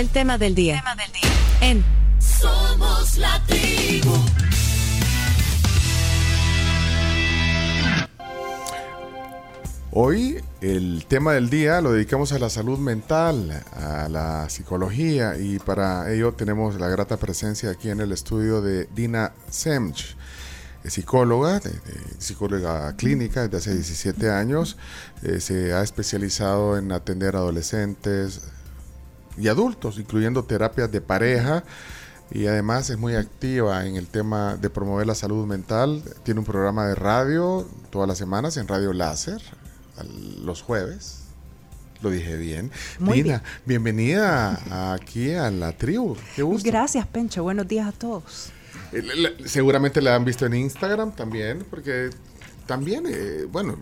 El tema del día. En Somos la tribu. Hoy el tema del día lo dedicamos a la salud mental, a la psicología y para ello tenemos la grata presencia aquí en el estudio de Dina Semch, psicóloga, psicóloga clínica desde hace 17 años, eh, se ha especializado en atender adolescentes y adultos, incluyendo terapias de pareja y además es muy activa en el tema de promover la salud mental. Tiene un programa de radio todas las semanas en Radio Láser, los jueves. Lo dije bien. Muy bienvenida aquí a la tribu. Qué gusto. Gracias, Pencho. Buenos días a todos. Eh, seguramente la han visto en Instagram también, porque también, eh, bueno,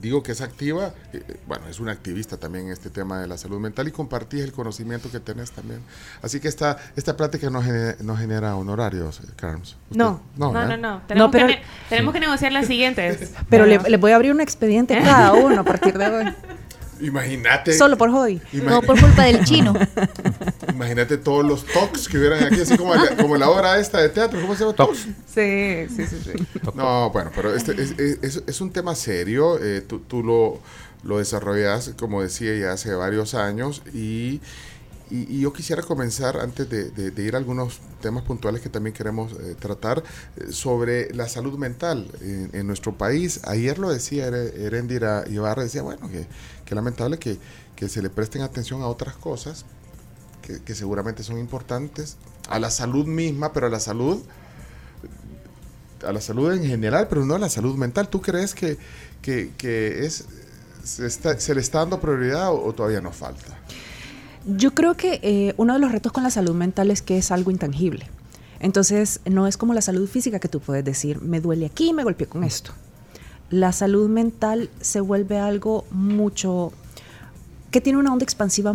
digo que es activa, eh, bueno, es una activista también en este tema de la salud mental y compartís el conocimiento que tenés también. Así que esta, esta práctica no genera, no genera honorarios, Carms. No. No, no, no, Tenemos, que, tenemos que negociar las siguientes. Pero le, le, voy a abrir un expediente a cada uno a partir de hoy. Imagínate. Solo por hoy. no por culpa del chino. Imagínate todos los talks que hubieran aquí, así como, la, como la hora esta de teatro. ¿Cómo se llama? Talks. Sí, sí, sí. sí. No, bueno, pero este es, es, un tema serio. Eh, tú, tú lo, lo desarrollas, como decía, ya hace varios años y y, yo quisiera comenzar, antes de, ir a algunos temas puntuales que también queremos eh, tratar, eh, sobre la salud mental en, nuestro país. Ayer lo decía Erendira Ibarra, decía, bueno, que, que lamentable que, que, se le presten atención a otras cosas que, seguramente son importantes, a la salud misma, pero a la salud a la salud en general, pero no a la salud mental. ¿Tú crees que, que, es, se, le está dando prioridad o todavía nos falta? Yo creo que eh, uno de los retos con la salud mental es que es algo intangible. Entonces, no es como la salud física que tú puedes decir, me duele aquí, me golpeé con esto. La salud mental se vuelve algo mucho que tiene una onda expansiva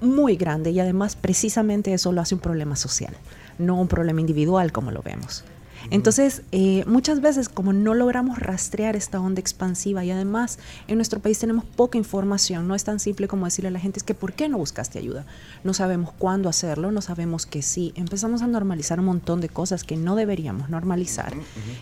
muy grande y además precisamente eso lo hace un problema social, no un problema individual como lo vemos. Entonces, eh, muchas veces como no logramos rastrear esta onda expansiva y además en nuestro país tenemos poca información, no es tan simple como decirle a la gente es que ¿por qué no buscaste ayuda? No sabemos cuándo hacerlo, no sabemos que sí. Empezamos a normalizar un montón de cosas que no deberíamos normalizar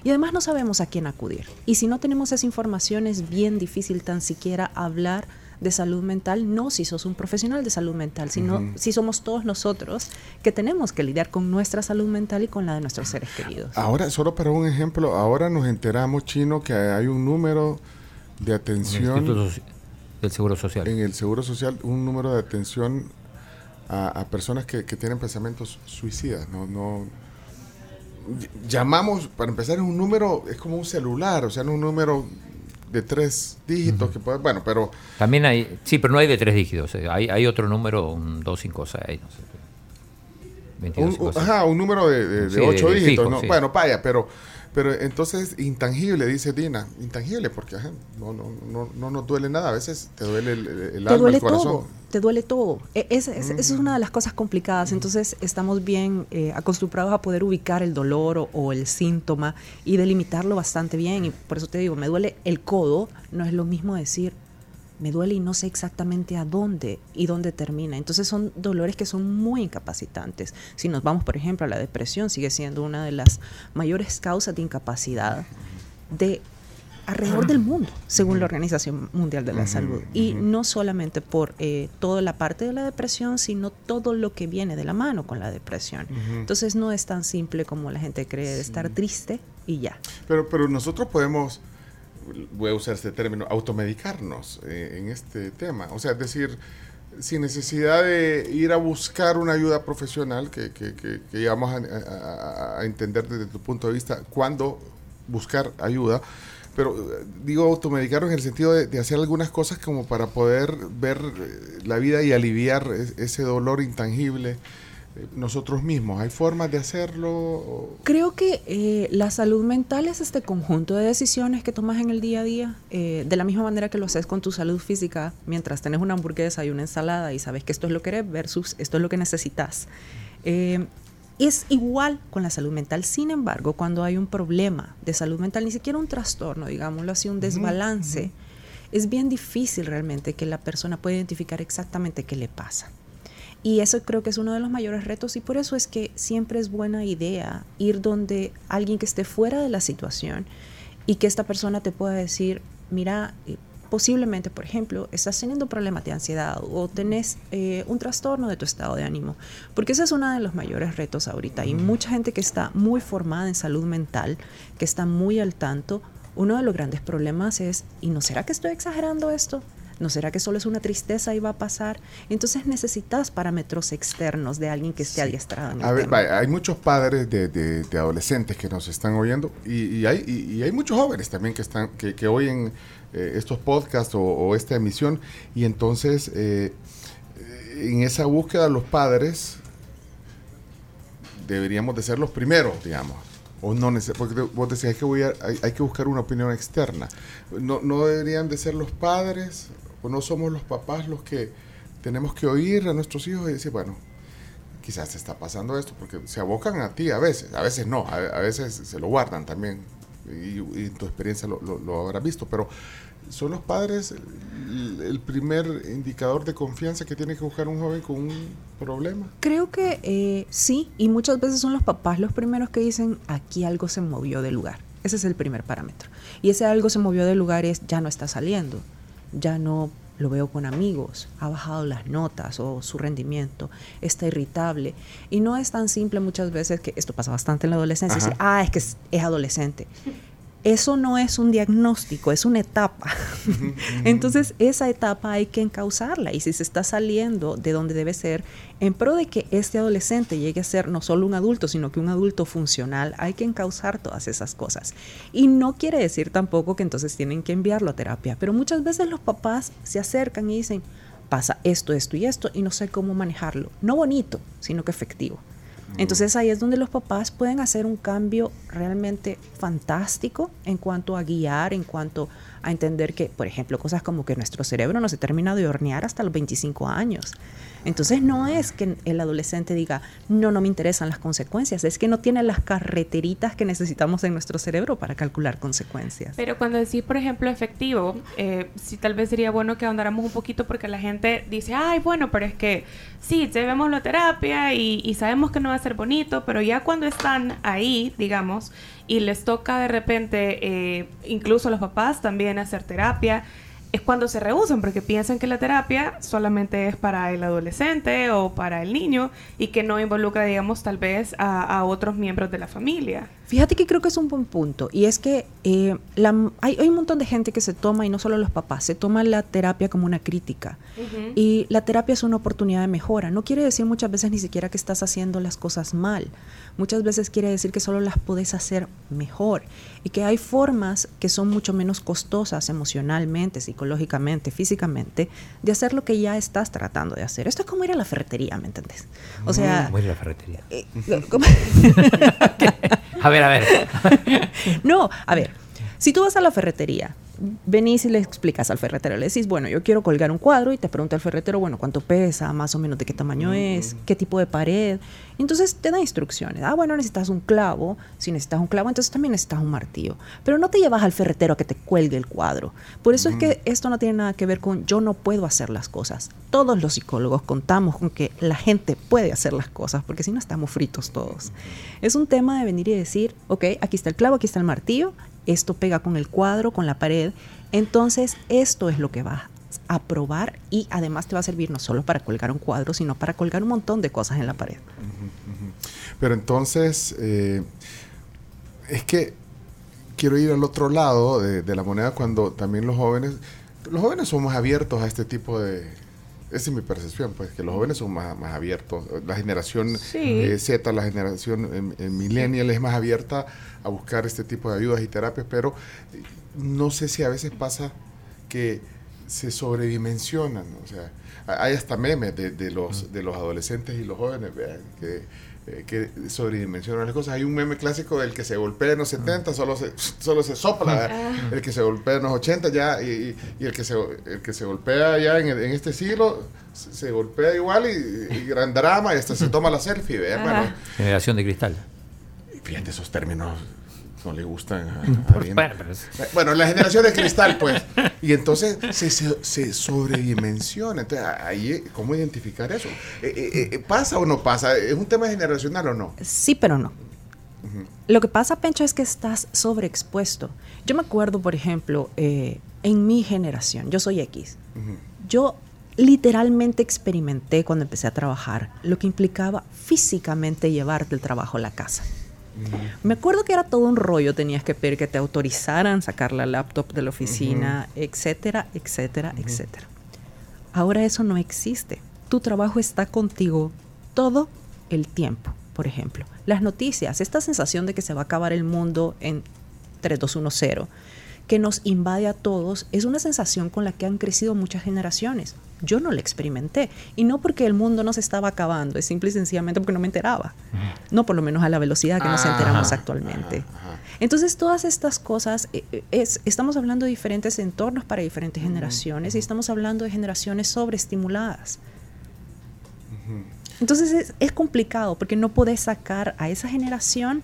y además no sabemos a quién acudir. Y si no tenemos esa información es bien difícil tan siquiera hablar de salud mental, no si sos un profesional de salud mental, sino si somos todos nosotros que tenemos que lidiar con nuestra salud mental y con la de nuestros seres queridos. Ahora, solo para un ejemplo, ahora nos enteramos, Chino, que hay un número de atención... del Seguro Social. En el Seguro Social, un número de atención a, personas que, tienen pensamientos suicidas, no, no llamamos, para empezar, es un número, es como un celular, o sea, no un número de tres dígitos que puede, bueno, pero... También hay, sí, pero no hay de tres dígitos, eh, hay, hay otro número, un 256, no sé. 22, un, ajá, un número de, de, ocho dígitos, ¿no? Bueno, vaya, pero pero entonces, intangible, dice Dina, intangible, porque no, no, no, no nos duele nada, a veces te duele el, el alma, duele el corazón. Todo, te duele todo. E, es, Esa es una de las cosas complicadas, entonces estamos bien eh, acostumbrados a poder ubicar el dolor o, el síntoma y delimitarlo bastante bien, y por eso te digo, me duele el codo, no es lo mismo decir, me duele y no sé exactamente a dónde y dónde termina. Entonces son dolores que son muy incapacitantes. Si nos vamos, por ejemplo, a la depresión, sigue siendo una de las mayores causas de incapacidad de alrededor del mundo, según la Organización Mundial de la Salud. Y no solamente por eh, toda la parte de la depresión, sino todo lo que viene de la mano con la depresión. Entonces no es tan simple como la gente cree de estar triste y ya. Pero, pero nosotros podemos voy a usar este término, automedicarnos eh, en este tema. O sea, es decir, sin necesidad de ir a buscar una ayuda profesional, que, que, que, vamos a, entender desde tu punto de vista cuándo buscar ayuda, pero eh, digo automedicarnos en el sentido de, hacer algunas cosas como para poder ver eh, la vida y aliviar ese dolor intangible nosotros mismos? ¿Hay formas de hacerlo? Creo que eh, la salud mental es este conjunto de decisiones que tomas en el día a día, eh, de la misma manera que lo haces con tu salud física, mientras tenés una hamburguesa y una ensalada y sabes que esto es lo que eres versus esto es lo que necesitas. Eh, es igual con la salud mental. Sin embargo, cuando hay un problema de salud mental, ni siquiera un trastorno, digámoslo así, un desbalance, es bien difícil realmente que la persona pueda identificar exactamente qué le pasa. Y eso creo que es uno de los mayores retos y por eso es que siempre es buena idea ir donde alguien que esté fuera de la situación y que esta persona te pueda decir, mira, eh, posiblemente, por ejemplo, estás teniendo problemas de ansiedad o tenés eh, un trastorno de tu estado de ánimo, porque ese es uno de los mayores retos ahorita. Hay mucha gente que está muy formada en salud mental, que está muy al tanto. Uno de los grandes problemas es, ¿y no será que estoy exagerando esto? ¿No será que solo es una tristeza y va a pasar? Entonces necesitas parámetros externos de alguien que esté adiestrado en el a ver, tema. hay muchos padres de, de, de, adolescentes que nos están oyendo y, y hay, y, y, hay muchos jóvenes también que, están, que, que oyen eh, estos podcasts o, o, esta emisión y entonces eh, en esa búsqueda los padres deberíamos de ser los primeros, digamos. O no porque vos decías que voy a, hay, hay, que buscar una opinión externa. No, no deberían de ser los padres o no somos los papás los que tenemos que oír a nuestros hijos y decir, bueno, quizás te está pasando esto, porque se abocan a ti a veces, a veces no, a, veces se lo guardan también, y, tu experiencia lo, lo, lo, habrás visto, pero son los padres el, primer indicador de confianza que tiene que buscar un joven con un problema. Creo que eh, sí, y muchas veces son los papás los primeros que dicen, aquí algo se movió del lugar. Ese es el primer parámetro. Y ese algo se movió del lugar es, ya no está saliendo ya no lo veo con amigos, ha bajado las notas o su rendimiento, está irritable. Y no es tan simple muchas veces que esto pasa bastante en la adolescencia, ah, es que es, es adolescente eso no es un diagnóstico, es una etapa. Entonces, esa etapa hay que encauzarla y si se está saliendo de donde debe ser, en pro de que este adolescente llegue a ser no solo un adulto, sino que un adulto funcional, hay que encauzar todas esas cosas. Y no quiere decir tampoco que entonces tienen que enviarlo a terapia, pero muchas veces los papás se acercan y dicen, pasa esto, esto y esto, y no sé cómo manejarlo. No bonito, sino que efectivo. Entonces ahí es donde los papás pueden hacer un cambio realmente fantástico en cuanto a guiar, en cuanto a entender que, por ejemplo, cosas como que nuestro cerebro no se termina de hornear hasta los 25 años. Entonces no es que el adolescente diga, no, no me interesan las consecuencias, es que no tiene las carreteritas que necesitamos en nuestro cerebro para calcular consecuencias. Pero cuando decís, por ejemplo, efectivo, eh, sí tal vez sería bueno que ahondáramos un poquito porque la gente dice, ay, bueno, pero es que sí, llevemos la terapia y, y sabemos que no va a ser bonito, pero ya cuando están ahí, digamos, y les toca de repente, eh, incluso a los papás también hacer terapia, es cuando se rehusan porque piensan que la terapia solamente es para el adolescente o para el niño y que no involucra, digamos, tal vez a, a otros miembros de la familia. Fíjate que creo que es un buen punto y es que eh, la, hay, hay, un montón de gente que se toma, y no solo los papás, se toma la terapia como una crítica uh -huh. y la terapia es una oportunidad de mejora. No quiere decir muchas veces ni siquiera que estás haciendo las cosas mal, muchas veces quiere decir que solo las puedes hacer mejor y que hay formas que son mucho menos costosas emocionalmente, psicológicamente, físicamente, de hacer lo que ya estás tratando de hacer. Esto es como ir a la ferretería, ¿me entendés? O sea... ¿Cómo ir a la ferretería? Eh, a ver, a ver. no, a ver. Si tú vas a la ferretería, venís y le explicas al ferretero, le decís, bueno, yo quiero colgar un cuadro y te pregunta el ferretero, bueno, cuánto pesa, más o menos de qué tamaño mm es, qué tipo de pared. Entonces te da instrucciones. Ah, bueno, necesitas un clavo. Si necesitas un clavo, entonces también necesitas un martillo. Pero no te llevas al ferretero a que te cuelgue el cuadro. Por eso es que esto no tiene nada que ver con yo no puedo hacer las cosas. Todos los psicólogos contamos con que la gente puede hacer las cosas, porque si no estamos fritos todos. Es un tema de venir y decir, ok, aquí está el clavo, aquí está el martillo, esto pega con el cuadro, con la pared. Entonces, esto es lo que vas a probar y además te va a servir no solo para colgar un cuadro, sino para colgar un montón de cosas en la pared. Uh -huh, uh -huh. Pero entonces, eh, es que quiero ir al otro lado de, de, la moneda cuando también los jóvenes, los jóvenes son más abiertos a este tipo de... Esa es mi percepción, pues, que los jóvenes son más, más abiertos. La generación sí. eh, Z, la generación eh, millennial es más abierta a buscar este tipo de ayudas y terapias, pero no sé si a veces pasa que se sobredimensionan, o sea, hay hasta memes de, de los, de los adolescentes y los jóvenes, vean, que, eh, que sobredimensionan las cosas. Hay un meme clásico del que se golpea en los 70, solo se, solo se sopla, ah. el que se golpea en los 80 ya, y, y el, que se, el que se golpea ya en, en este siglo, se, se, golpea igual y, y, gran drama, y hasta se toma la selfie, ¿vean? Bueno, Generación de cristal. Fíjate esos términos no le gustan a- a bueno, la generación de cristal, pues. Y entonces se, se, se sobredimensiona. Entonces, ahí, eh, ¿cómo identificar eso? Eh, eh, eh, ¿Pasa o no pasa? ¿Es un tema generacional o no? Sí, pero no. Lo que pasa, Pencho, es que estás sobreexpuesto. Yo me acuerdo, por ejemplo, eh, en mi generación, yo soy X, yo literalmente experimenté cuando empecé a trabajar lo que implicaba físicamente llevarte el trabajo a la casa. Me acuerdo que era todo un rollo, tenías que pedir que te autorizaran sacar la laptop de la oficina, etcétera, etcétera, etcétera. Ahora eso no existe. Tu trabajo está contigo todo el tiempo. Por ejemplo, las noticias, esta sensación de que se va a acabar el mundo en 3210, que nos invade a todos, es una sensación con la que han crecido muchas generaciones. Yo no la experimenté. Y no porque el mundo no se estaba acabando, es simple y sencillamente porque no me enteraba. No por lo menos a la velocidad que nos Ajá, enteramos actualmente. Entonces, todas estas cosas, eh, es, estamos hablando de diferentes entornos para diferentes generaciones y estamos hablando de generaciones sobreestimuladas. Entonces, es, es complicado porque no podés sacar a esa generación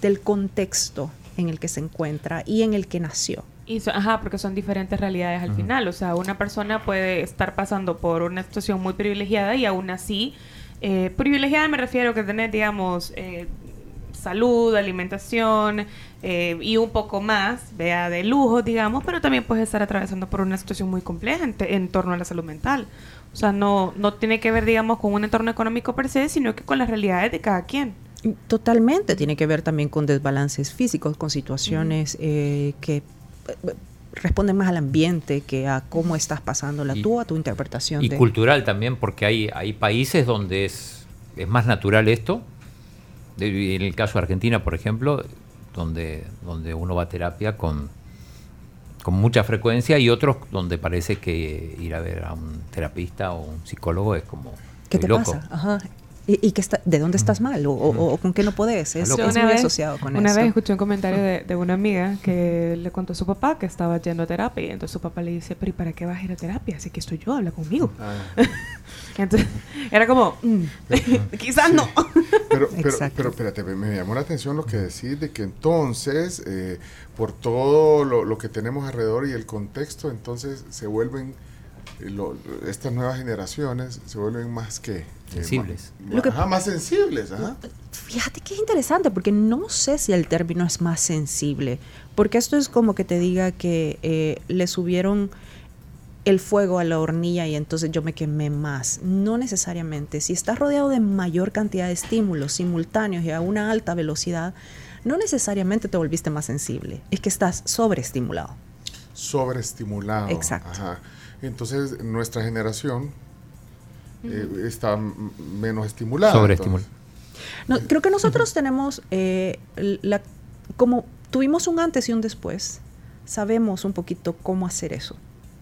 del contexto en el que se encuentra y en el que nació. Y so- ajá, porque son diferentes realidades al final. O sea, una persona puede estar pasando por una situación muy privilegiada y aún así, eh, privilegiada me refiero a que tener, digamos, eh, salud, alimentación eh, y un poco más, vea, de lujo, digamos, pero también puedes estar atravesando por una situación muy compleja en, te- en torno a la salud mental. O sea, no, no tiene que ver, digamos, con un entorno económico per se, sino que con las realidades de cada quien. Totalmente, tiene que ver también con desbalances físicos, con situaciones eh, que responden más al ambiente que a cómo estás pasándola Y- tú, a tu interpretación Y de... cultural también, porque hay, hay países donde es, es más natural esto. En el caso de Argentina, por ejemplo, donde, donde uno va a terapia con, con mucha frecuencia y otros donde parece que ir a ver a un terapista o un psicólogo es como ¿Qué te loco. pasa? Ajá. ¿Y, y qué está, de dónde estás mal? O, o- o con qué no podés? Es, es muy asociado con una eso. vez escuché un comentario de, de una amiga que le contó a su papá que estaba yendo a terapia y entonces su papá le dice, pero ¿y para qué vas a ir a terapia? Así que estoy yo, habla conmigo. Ah, Entonces era como, mm, quizás no. Pero, pero, Exacto. pero espérate, me, me llamó la atención lo que decís de que entonces, eh, por todo lo, lo que tenemos alrededor y el contexto, entonces se vuelven, eh, lo- estas nuevas generaciones se vuelven más que... eh, Sensibles. Lo que- ajá, más sensibles, ajá. Fíjate que es interesante porque no sé si el término es más sensible, porque esto es como que te diga que eh, le subieron el fuego a la hornilla y entonces yo me quemé más. No necesariamente. Si estás rodeado de mayor cantidad de estímulos simultáneos y a una alta velocidad, no necesariamente te volviste más sensible. Es que estás sobreestimulado. Sobreestimulado. Exacto. Ajá. Entonces, nuestra generación eh, está menos estimulada. Sobreestimulado. No, creo que nosotros tenemos, eh, la, como tuvimos un antes y un después, sabemos un poquito cómo hacer eso.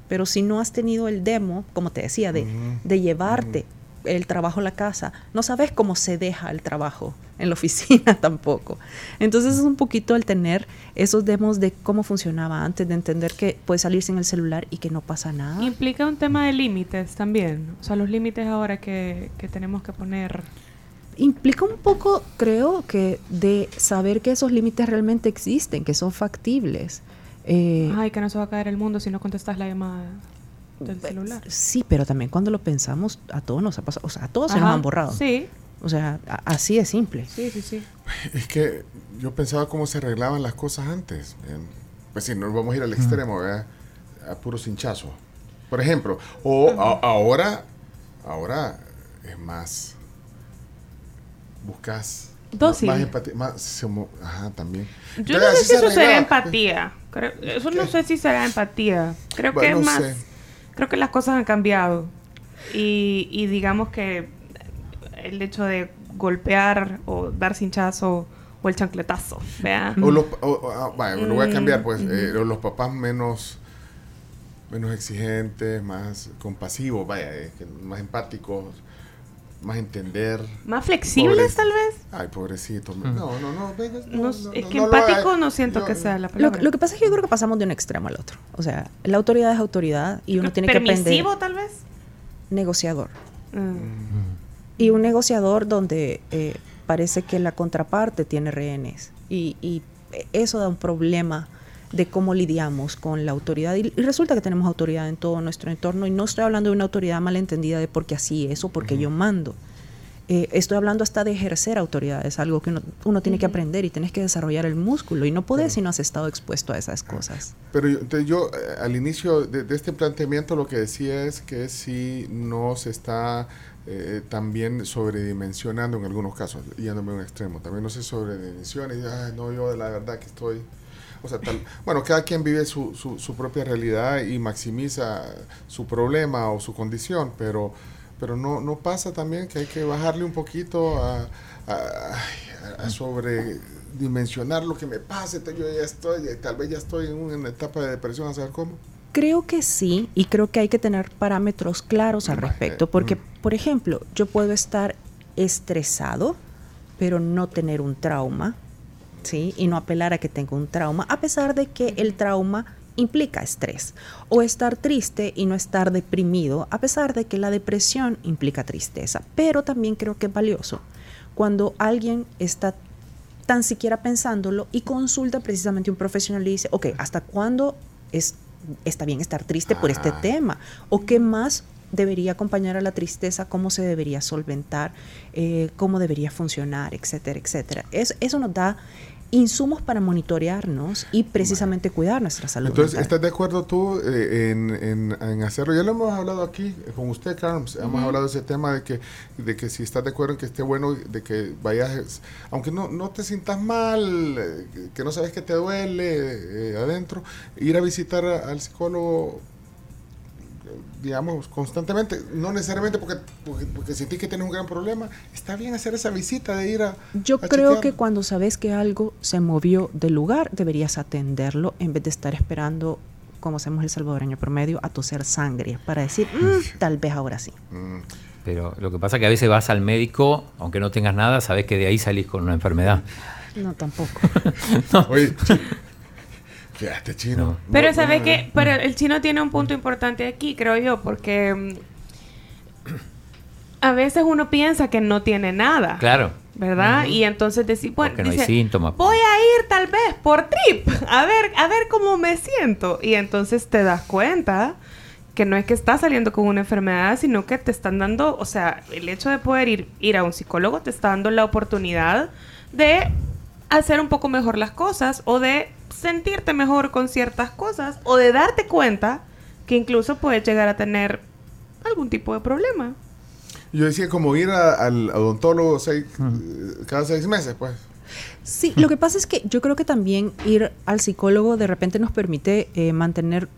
Pero si no has tenido el demo, como te decía, de, de llevarte el trabajo a la casa, no sabes cómo se deja el trabajo en la oficina tampoco. Entonces es un poquito el tener esos demos de cómo funcionaba antes, de entender que puedes salir sin el celular y que no pasa nada. Implica un tema de límites también. O sea, los límites ahora que, que tenemos que poner. implica un poco, creo que, de saber que esos límites realmente existen, que son factibles. Eh, Ay, que no se va a caer el mundo si no contestas la llamada del celular. Sí, pero también cuando lo pensamos, a todos nos ha pasado, o sea, a todos se nos han borrado. Sí, O sea, así de simple. sí, sí, sí. Es que yo pensaba cómo se arreglaban las cosas antes. Pues si no vamos a ir al extremo, ¿verdad? A puro cinchazo. Por ejemplo, o a- ahora, ahora es más. Buscas. Dócil. Más empatía. Más, ajá, también. Yo Entonces, no sé si se eso será arreglaba. empatía. Creo- eso no ¿Qué? sé si será empatía. Creo que Bueno, es no más. sé. Creo que las cosas han cambiado. Y, y digamos que el hecho de golpear o dar cinchazo o el chancletazo, ¿vea? O los, o- o- ah, vaya, lo voy a cambiar, pues. Mm, eh, o los papás menos menos exigentes, más compasivos, vaya, eh, más empáticos, más entender. Más flexibles, Pobre- tal vez. Ay, pobrecito. No, no, no. venga, No, no, es no, que empático no siento Yo- que sea la Lo, palabra. lo que pasa es que yo creo que pasamos de un extremo al otro. O sea, la autoridad es autoridad y uno tiene que aprender ¿Permisivo, tal vez? negociador. Mm. Y un negociador donde eh, parece que la contraparte tiene rehenes. Y, y eso da un problema de cómo lidiamos con la autoridad. Y, resulta que tenemos autoridad en todo nuestro entorno y no estoy hablando de una autoridad malentendida de porque así es o porque yo mando. Eh, estoy hablando hasta de ejercer autoridad, es algo que uno, tiene que aprender y tienes que desarrollar el músculo y no puedes si no has estado expuesto a esas cosas. Pero yo, eh, al inicio de, este planteamiento lo que decía es que si no se está eh, también sobredimensionando en algunos casos, yéndome a un extremo, también no se sobredimensiona y no, yo de la verdad que estoy... O sea, tal, bueno, cada quien vive su, su, su propia realidad y maximiza su problema o su condición, pero pero no, no pasa también que hay que bajarle un poquito a, a, sobredimensionar lo que me pase, yo ya estoy, tal vez ya estoy en una etapa de depresión, a saber cómo. Creo que sí, y creo que hay que tener parámetros claros al respecto, porque, mm. por ejemplo, yo puedo estar estresado, pero no tener un trauma, ¿sí? Y no apelar a que tenga un trauma, a pesar de que el trauma implica estrés. O estar triste y no estar deprimido, a pesar de que la depresión implica tristeza. Pero también creo que es valioso cuando alguien está tan siquiera pensándolo y consulta precisamente un profesional y dice, ok, ¿hasta cuándo es, está bien estar triste por este tema? ¿O qué más debería acompañar a la tristeza, cómo se debería solventar, eh, cómo debería funcionar, etcétera, etcétera. eso nos da insumos para monitorearnos y precisamente cuidar nuestra salud. Entonces, ¿estás de acuerdo tú eh, en, hacerlo? Ya lo hemos hablado aquí eh, con usted, Carms, hemos hablado de ese tema de que, de que si estás de acuerdo en que esté bueno, de que vayas, aunque no, no te sientas mal, eh, que no sabes que te duele adentro, ir a visitar al psicólogo digamos, constantemente, no necesariamente porque, porque, sentís que tienes un gran problema, está bien hacer esa visita de ir a... Yo creo que cuando sabes que algo se movió del lugar, deberías atenderlo en vez de estar esperando, como hacemos el salvadoreño promedio, a toser sangre para decir, mm, tal vez ahora sí. Mm. Pero lo que pasa es que a veces vas al médico, aunque no tengas nada, sabes que de ahí salís con una enfermedad. No, tampoco. Oye, este chino. Pero ¿sabes qué? Pero el chino tiene un punto importante aquí, creo yo, porque mm, a veces uno piensa que no tiene nada. Claro. ¿Verdad? Y entonces decir, bueno, no hay síntomas. voy a ir tal vez por trip, a ver, a ver cómo me siento. Y entonces te das cuenta que no es que estás saliendo con una enfermedad, sino que te están dando, o sea, el hecho de poder ir, ir a un psicólogo te está dando la oportunidad de hacer un poco mejor las cosas o de sentirte mejor con ciertas cosas o de darte cuenta que incluso puedes llegar a tener algún tipo de problema. Yo decía como ir al odontólogo cada seis meses, pues. Sí, lo que pasa es que yo creo que también ir al psicólogo de repente nos permite eh, mantener,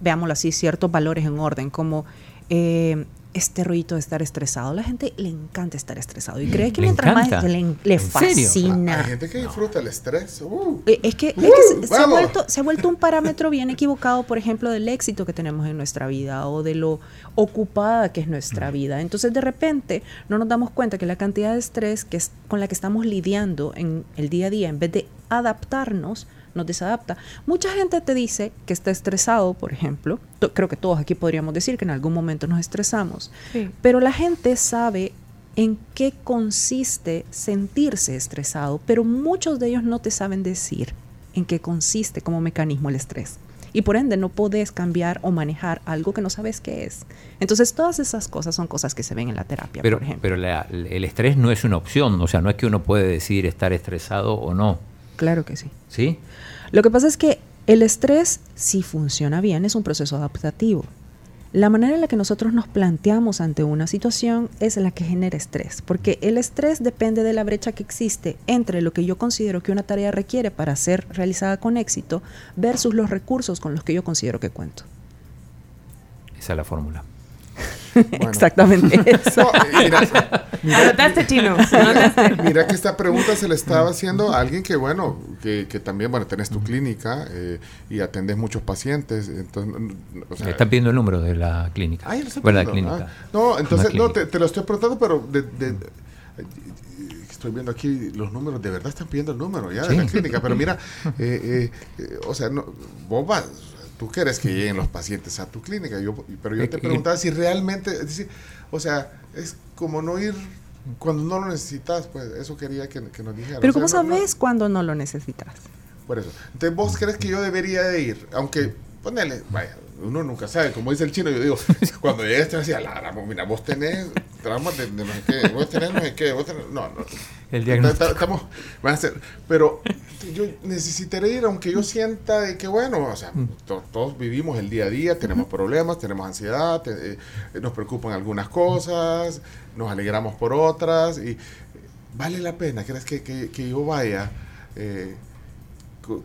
veámoslo así, ciertos valores en orden, como eh, este ruido de estar estresado. La gente le encanta estar estresado y cree que mientras más le, fascina. Hay gente que disfruta el estrés. Uh. Eh, es que, uh, se, ha vuelto, se ha vuelto un parámetro bien equivocado, por ejemplo, del éxito que tenemos en nuestra vida o de lo ocupada que es nuestra vida. Entonces, de repente, no nos damos cuenta que la cantidad de estrés que es con la que estamos lidiando en el día a día, en vez de adaptarnos, nos desadapta. Mucha gente te dice que está estresado, por ejemplo. Creo que todos aquí podríamos decir que en algún momento nos estresamos. Pero la gente sabe en qué consiste sentirse estresado, pero muchos de ellos no te saben decir en qué consiste como mecanismo el estrés. Y por ende no puedes cambiar o manejar algo que no sabes qué es. Entonces todas esas cosas son cosas que se ven en la terapia, pero, por ejemplo. Pero el estrés no es una opción, o sea, no es que uno puede decidir estar estresado o no. Claro que sí. ¿Sí? Lo que pasa es que el estrés, si funciona bien, es un proceso adaptativo. La manera en la que nosotros nos planteamos ante una situación es la que genera estrés, porque el estrés depende de la brecha que existe entre lo que yo considero que una tarea requiere para ser realizada con éxito versus los recursos con los que yo considero que cuento. Esa es la fórmula. Exactamente eso. mira, chino. Mira que esta pregunta se le estaba haciendo a alguien que, bueno, que, también, bueno, tenés tu clínica eh, y atendes muchos pacientes. Entonces, o están pidiendo el número de la clínica. Ah, clínica. Ah, no, entonces, no, te, lo estoy preguntando, pero de, estoy viendo aquí los números, de verdad están pidiendo el número ya de la clínica, pero mira, eh, eh, o sea, no, vos vas, tú quieres que lleguen los pacientes a tu clínica, yo, pero yo te preguntaba si realmente, o sea, es como no ir cuando no lo necesitas, pues eso quería que, nos dijeras. Pero ¿cómo sabes cuando no lo necesitas? Por eso. Entonces, ¿vos crees que yo debería de ir? Aunque, ponele, vaya, uno nunca sabe, como dice el chino, yo digo, cuando llegué este decía, la, mira, vos tenés traumas de, no sé qué, vos tenés no sé qué, vos tenés, no, no. El diagnóstico. Estamos, van a ser, pero yo necesitaré ir, aunque yo sienta de que, bueno, o sea, Mm. to- todos vivimos el día a día, tenemos problemas, tenemos ansiedad, te- eh, nos preocupan algunas cosas, nos alegramos por otras, y vale la pena, ¿crees que, que, que yo vaya? eh,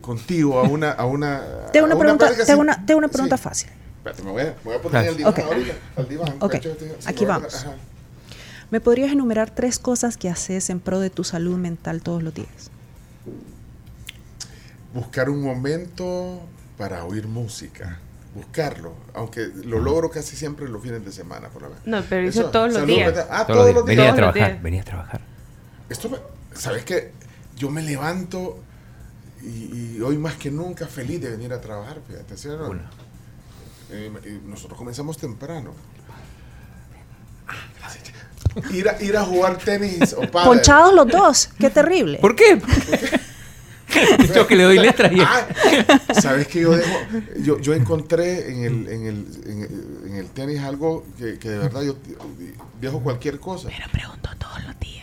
contigo a una a una Te hago a una pregunta, plática te hago así? una, te hago una pregunta Sí. fácil. Espérate, me voy a, me voy a poner el diván Ok. ahorita, al diván. Ok, Pecho, sí, aquí vamos. ajá. ¿Me podrías enumerar tres cosas que haces en pro de tu salud mental todos los días? Buscar un momento para oír música. Buscarlo, aunque lo logro casi siempre los fines de semana, por la vez. No, pero eso todos los días. mental. Ah, Todos los días. Venía a Todos trabajar, venía a trabajar. Esto me- ¿Sabes qué? Yo me levanto y, y hoy más que nunca feliz de venir a trabajar, fíjate, ¿sí no? Una. Eh, y nosotros comenzamos temprano. Ir a, ir a jugar tenis o pádel. Ponchados los dos, qué terrible. ¿Por qué? Yo que le doy letras y Ah, ¿Sabes que yo dejo? Yo, yo encontré en el, en, el, en, el, en el tenis algo que, que de verdad yo dejo cualquier cosa. Pero pregunto todos los días.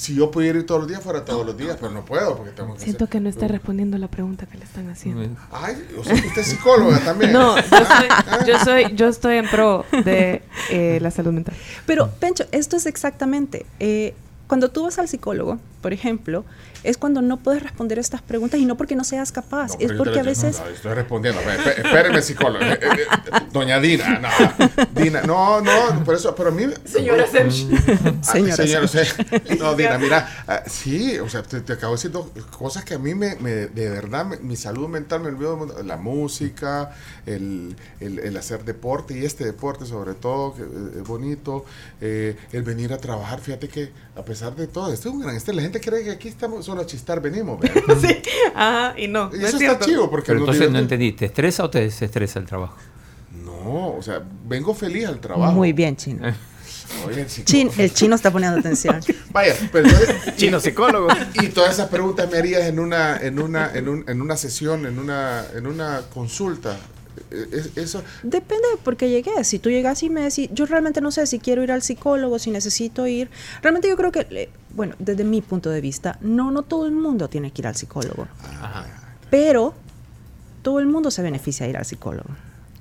Si yo pudiera ir todos los días, fuera todos los días, pero no puedo porque tengo que Siento hacer- que no está respondiendo la pregunta que le están haciendo. Ay, o sea, que usted es psicóloga también. No, yo soy, yo soy, yo estoy en pro de eh, la salud mental. Pero, Pencho, esto es exactamente. eh, cuando tú vas al psicólogo, por ejemplo, es cuando no puedes responder estas preguntas y no porque no seas capaz, No, es porque a veces... no, estoy respondiendo. Espé- espé- Espéreme, psicólogo. Eh, eh, eh, Doña Dina. No, Dina. No, no, por eso. Pero a mí. Señora Serge. Ah, Señora señora, sí. No, Dina, mira. ah, sí, o sea, te, te acabo de decir dos cosas que a mí me, me- de verdad, me- mi salud mental me olvidó. La música, el, el, el hacer deporte y este deporte, sobre todo, que es bonito. eh, el venir a trabajar. Fíjate que, a pesar de todo, esto es un gran estrés. La gente cree que aquí estamos solo a chistar, venimos. Sí. Ajá, y no. Y no eso es está chivo porque Pero entonces no entendí, ¿te estresa o te desestresa el trabajo? No, o sea, vengo feliz al trabajo. Muy bien, chino. Oye, el psicólogo. Chin- el chino está poniendo atención. Vaya, pero entonces, Chino psicólogo. y todas esas preguntas me harías en una, en una, en, un- en una sesión, en una, en una consulta. Es- eso, Depende de por qué llegué. Si tú llegas y me decís, yo realmente no sé si quiero ir al psicólogo, si necesito ir. Realmente yo creo que, eh, bueno, desde mi punto de vista, no, no todo el mundo tiene que ir al psicólogo. Pero todo el mundo se beneficia de ir al psicólogo.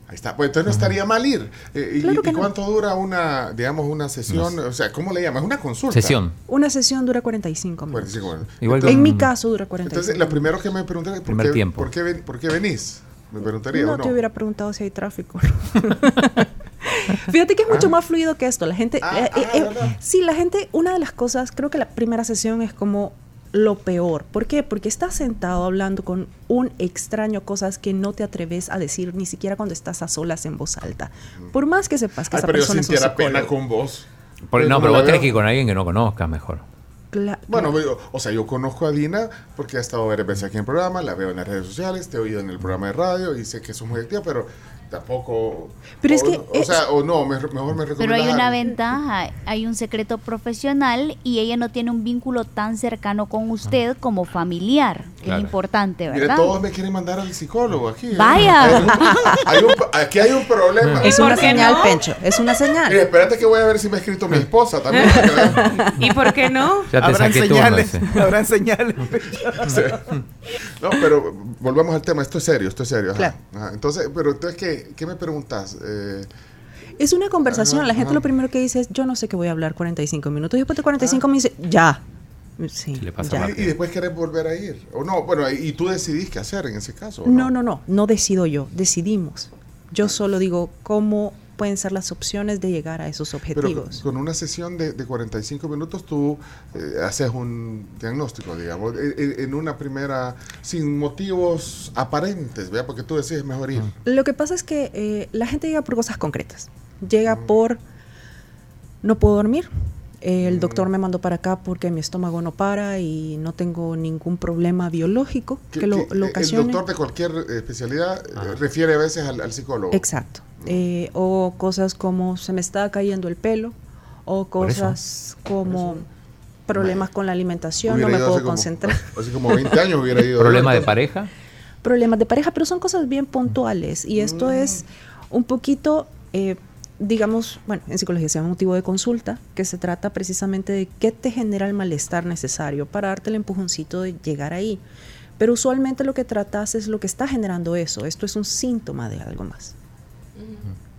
ahí está. Pues entonces no estaría mal ir. Eh, y, Claro que y no. cuánto dura una, digamos, una sesión? O sea, ¿cómo le llamas? Una consulta. Sesión. Una sesión dura 45 minutos. 45 minutos. Igual Entonces, En mi caso dura 45 entonces, lo primero que me preguntaría es ¿por Primer qué, tiempo. ¿por, qué ven- por qué venís? Me preguntaría. No ¿o no? te hubiera preguntado si hay tráfico. Fíjate que es mucho Ah. más fluido que esto. La gente, Ah, eh, ah, eh, eh, ¿verdad? sí, la gente, una de las cosas, creo que la primera sesión es como lo peor. ¿Por qué? Porque estás sentado hablando con un extraño cosas que no te atreves a decir ni siquiera cuando estás a solas en voz alta. Por más que sepas que Ay, esa pero yo persona es un sintiera pena con vos. Por- no, ¿cómo pero vos tenés que ir con alguien que no conozcas mejor. Bueno, yo- o sea, yo conozco a Dina porque ha estado varias veces aquí en el programa, la veo en las redes sociales, te he oído en el programa de radio y sé que sos muy activa, pero tampoco... Pero o, es que O es- sea, o no, me- mejor me Pero hay una a- ventaja, hay un secreto profesional y ella no tiene un vínculo tan cercano con usted como familiar, que Claro. es importante, Mire, ¿verdad? todos me quieren mandar al psicólogo aquí. ¿eh? Vaya. Hay un- hay un- aquí hay un problema. Es ¿Y una señal, no? Pencho. Es una señal. Mire, espérate que voy a ver si me ha escrito mi esposa también. que. ¿Y por qué no? Ya te Habrán turno. señales. Habrán señales. No, pero volvamos al tema. Esto es serio, esto es serio. ajá. Claro. Ajá. Entonces, pero entonces, ¿qué, qué me preguntas? Eh, Es una conversación. Ajá, la gente ajá. lo primero que dice es, yo no sé qué voy a hablar 45 minutos. Y después de 45 me dice, ya. Sí, le pasa y, y después querés volver a ir. O no, bueno, y tú decidís qué hacer en ese caso. ¿o No, no, no, no decido yo, decidimos. Yo solo digo cómo pueden ser las opciones de llegar a esos Pero objetivos. con una sesión de, de 45 minutos tú eh, haces un diagnóstico, digamos, en, una primera, sin motivos aparentes, ¿verdad? Porque tú decides mejor ir. Lo que pasa es que eh, la gente llega por cosas concretas. Llega por no puedo dormir. Eh, el doctor me mandó para acá porque mi estómago no para y no tengo ningún problema biológico que, lo, que lo el ocasione. doctor de cualquier eh, especialidad eh, Ajá. refiere a veces al, al psicólogo. Exacto. Eh, o cosas como se me está cayendo el pelo, o cosas como problemas con la alimentación, no me puedo hace como- concentrar. Hace como 20 años hubiera ido. ¿Problema de pareja? problemas de pareja, pero son cosas bien puntuales. Y esto Mm. es un poquito, eh, digamos, bueno, en psicología se llama motivo de consulta, que se trata precisamente de qué te genera el malestar necesario para darte el empujoncito de llegar ahí. Pero usualmente lo que tratas es lo que está generando eso. Esto es un síntoma de algo más.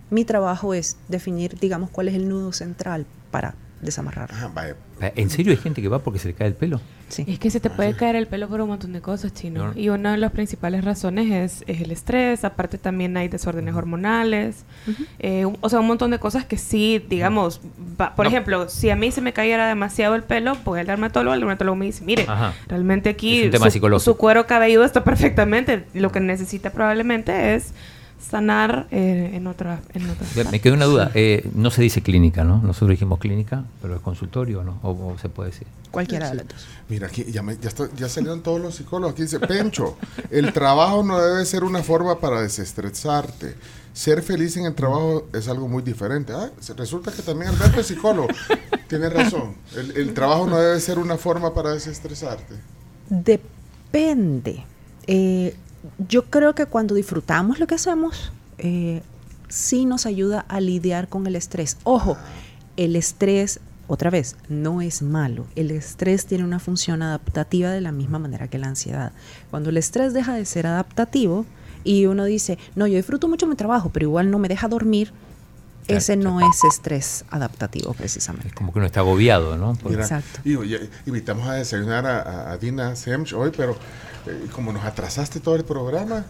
Mi trabajo es definir, digamos, cuál es el nudo central para desamarrarlo. Ajá, vaya. ¿En serio hay gente que va porque se le cae el pelo? Sí. Es que se te puede caer el pelo por un montón de cosas, chino. No. Y una de las principales razones es, es el estrés. Aparte también hay desórdenes hormonales. Eh, un- o sea, un montón de cosas que sí, digamos, va- por No. ejemplo, si a mí se me cayera demasiado el pelo, voy al dermatólogo, el dermatólogo me dice, mire, Ajá. realmente aquí su, su cuero cabelludo está perfectamente. Lo que necesita probablemente es sanar eh, en otra... En Me quedó una duda. Eh, no se dice clínica, ¿no? Nosotros dijimos clínica, pero es consultorio, ¿no? O, o se puede decir. Cualquiera de las dos. Mira, aquí ya, me- ya, está- ya salieron todos los psicólogos. Aquí dice, Pencho, el trabajo no debe ser una forma para desestresarte. Ser feliz en el trabajo es algo muy diferente. Ah, se- resulta que también Alberto es psicólogo. Tiene razón. El, el trabajo no debe ser una forma para desestresarte. Depende. Eh, yo creo que cuando disfrutamos lo que hacemos, eh, sí nos ayuda a lidiar con el estrés. Ojo, el estrés, otra vez, no es malo. El estrés tiene una función adaptativa de la misma manera que la ansiedad. Cuando el estrés deja de ser adaptativo y uno dice, no, yo disfruto mucho mi trabajo, pero igual no me deja dormir, ese no es estrés adaptativo Es precisamente. como que uno está agobiado, ¿no? Por- Mira, Exacto. y, oye, invitamos a desayunar a, Dina Semch hoy, pero eh, como nos atrasaste todo el programa,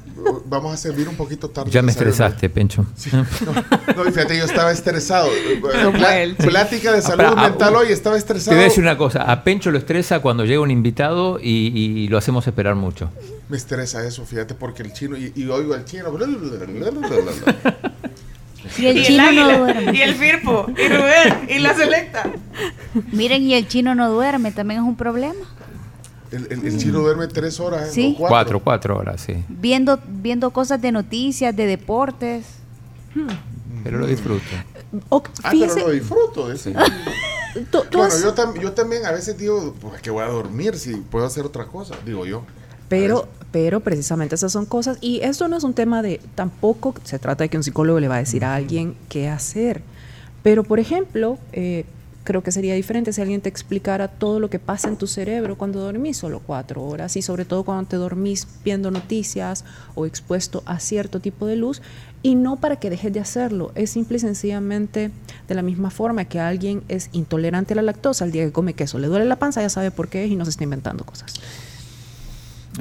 vamos a servir un poquito tarde. ya me estresaste, Pencho. No, y fíjate, yo estaba estresado. Pla-. Plática de Ah, salud ah, mental uh, hoy, estaba Te estresado. voy a decir una cosa. A Pencho lo estresa cuando llega un invitado y, y lo hacemos esperar mucho. Me estresa eso, fíjate, porque el chino, y, y oigo al chino. bla, bla, bla, Y el Y el chino no duerme. y el firpo, y Rubén, y la selecta. Miren, y el chino no duerme, también es un problema. El, el- el chino duerme tres horas. ¿eh? Sí. o Cuatro, cuatro horas, sí. Viendo, viendo cosas de noticias, de deportes. Pero lo disfruto. O- Ah, pero lo disfruto. ese. tú- tú Bueno, has- yo, tam- yo también a veces digo, pues que voy a dormir si puedo hacer otra cosa, digo yo. Pero, pero precisamente esas son cosas, y esto no es un tema de, tampoco se trata de que un psicólogo le va a decir a alguien qué hacer. Pero, por ejemplo, eh, creo que sería diferente si alguien te explicara todo lo que pasa en tu cerebro cuando dormís solo cuatro horas, y sobre todo cuando te dormís viendo noticias o expuesto a cierto tipo de luz, y no para que dejes de hacerlo, es simple y sencillamente de la misma forma que alguien es intolerante a la lactosa, el día que come queso le duele la panza, ya sabe por qué es y no se está inventando cosas.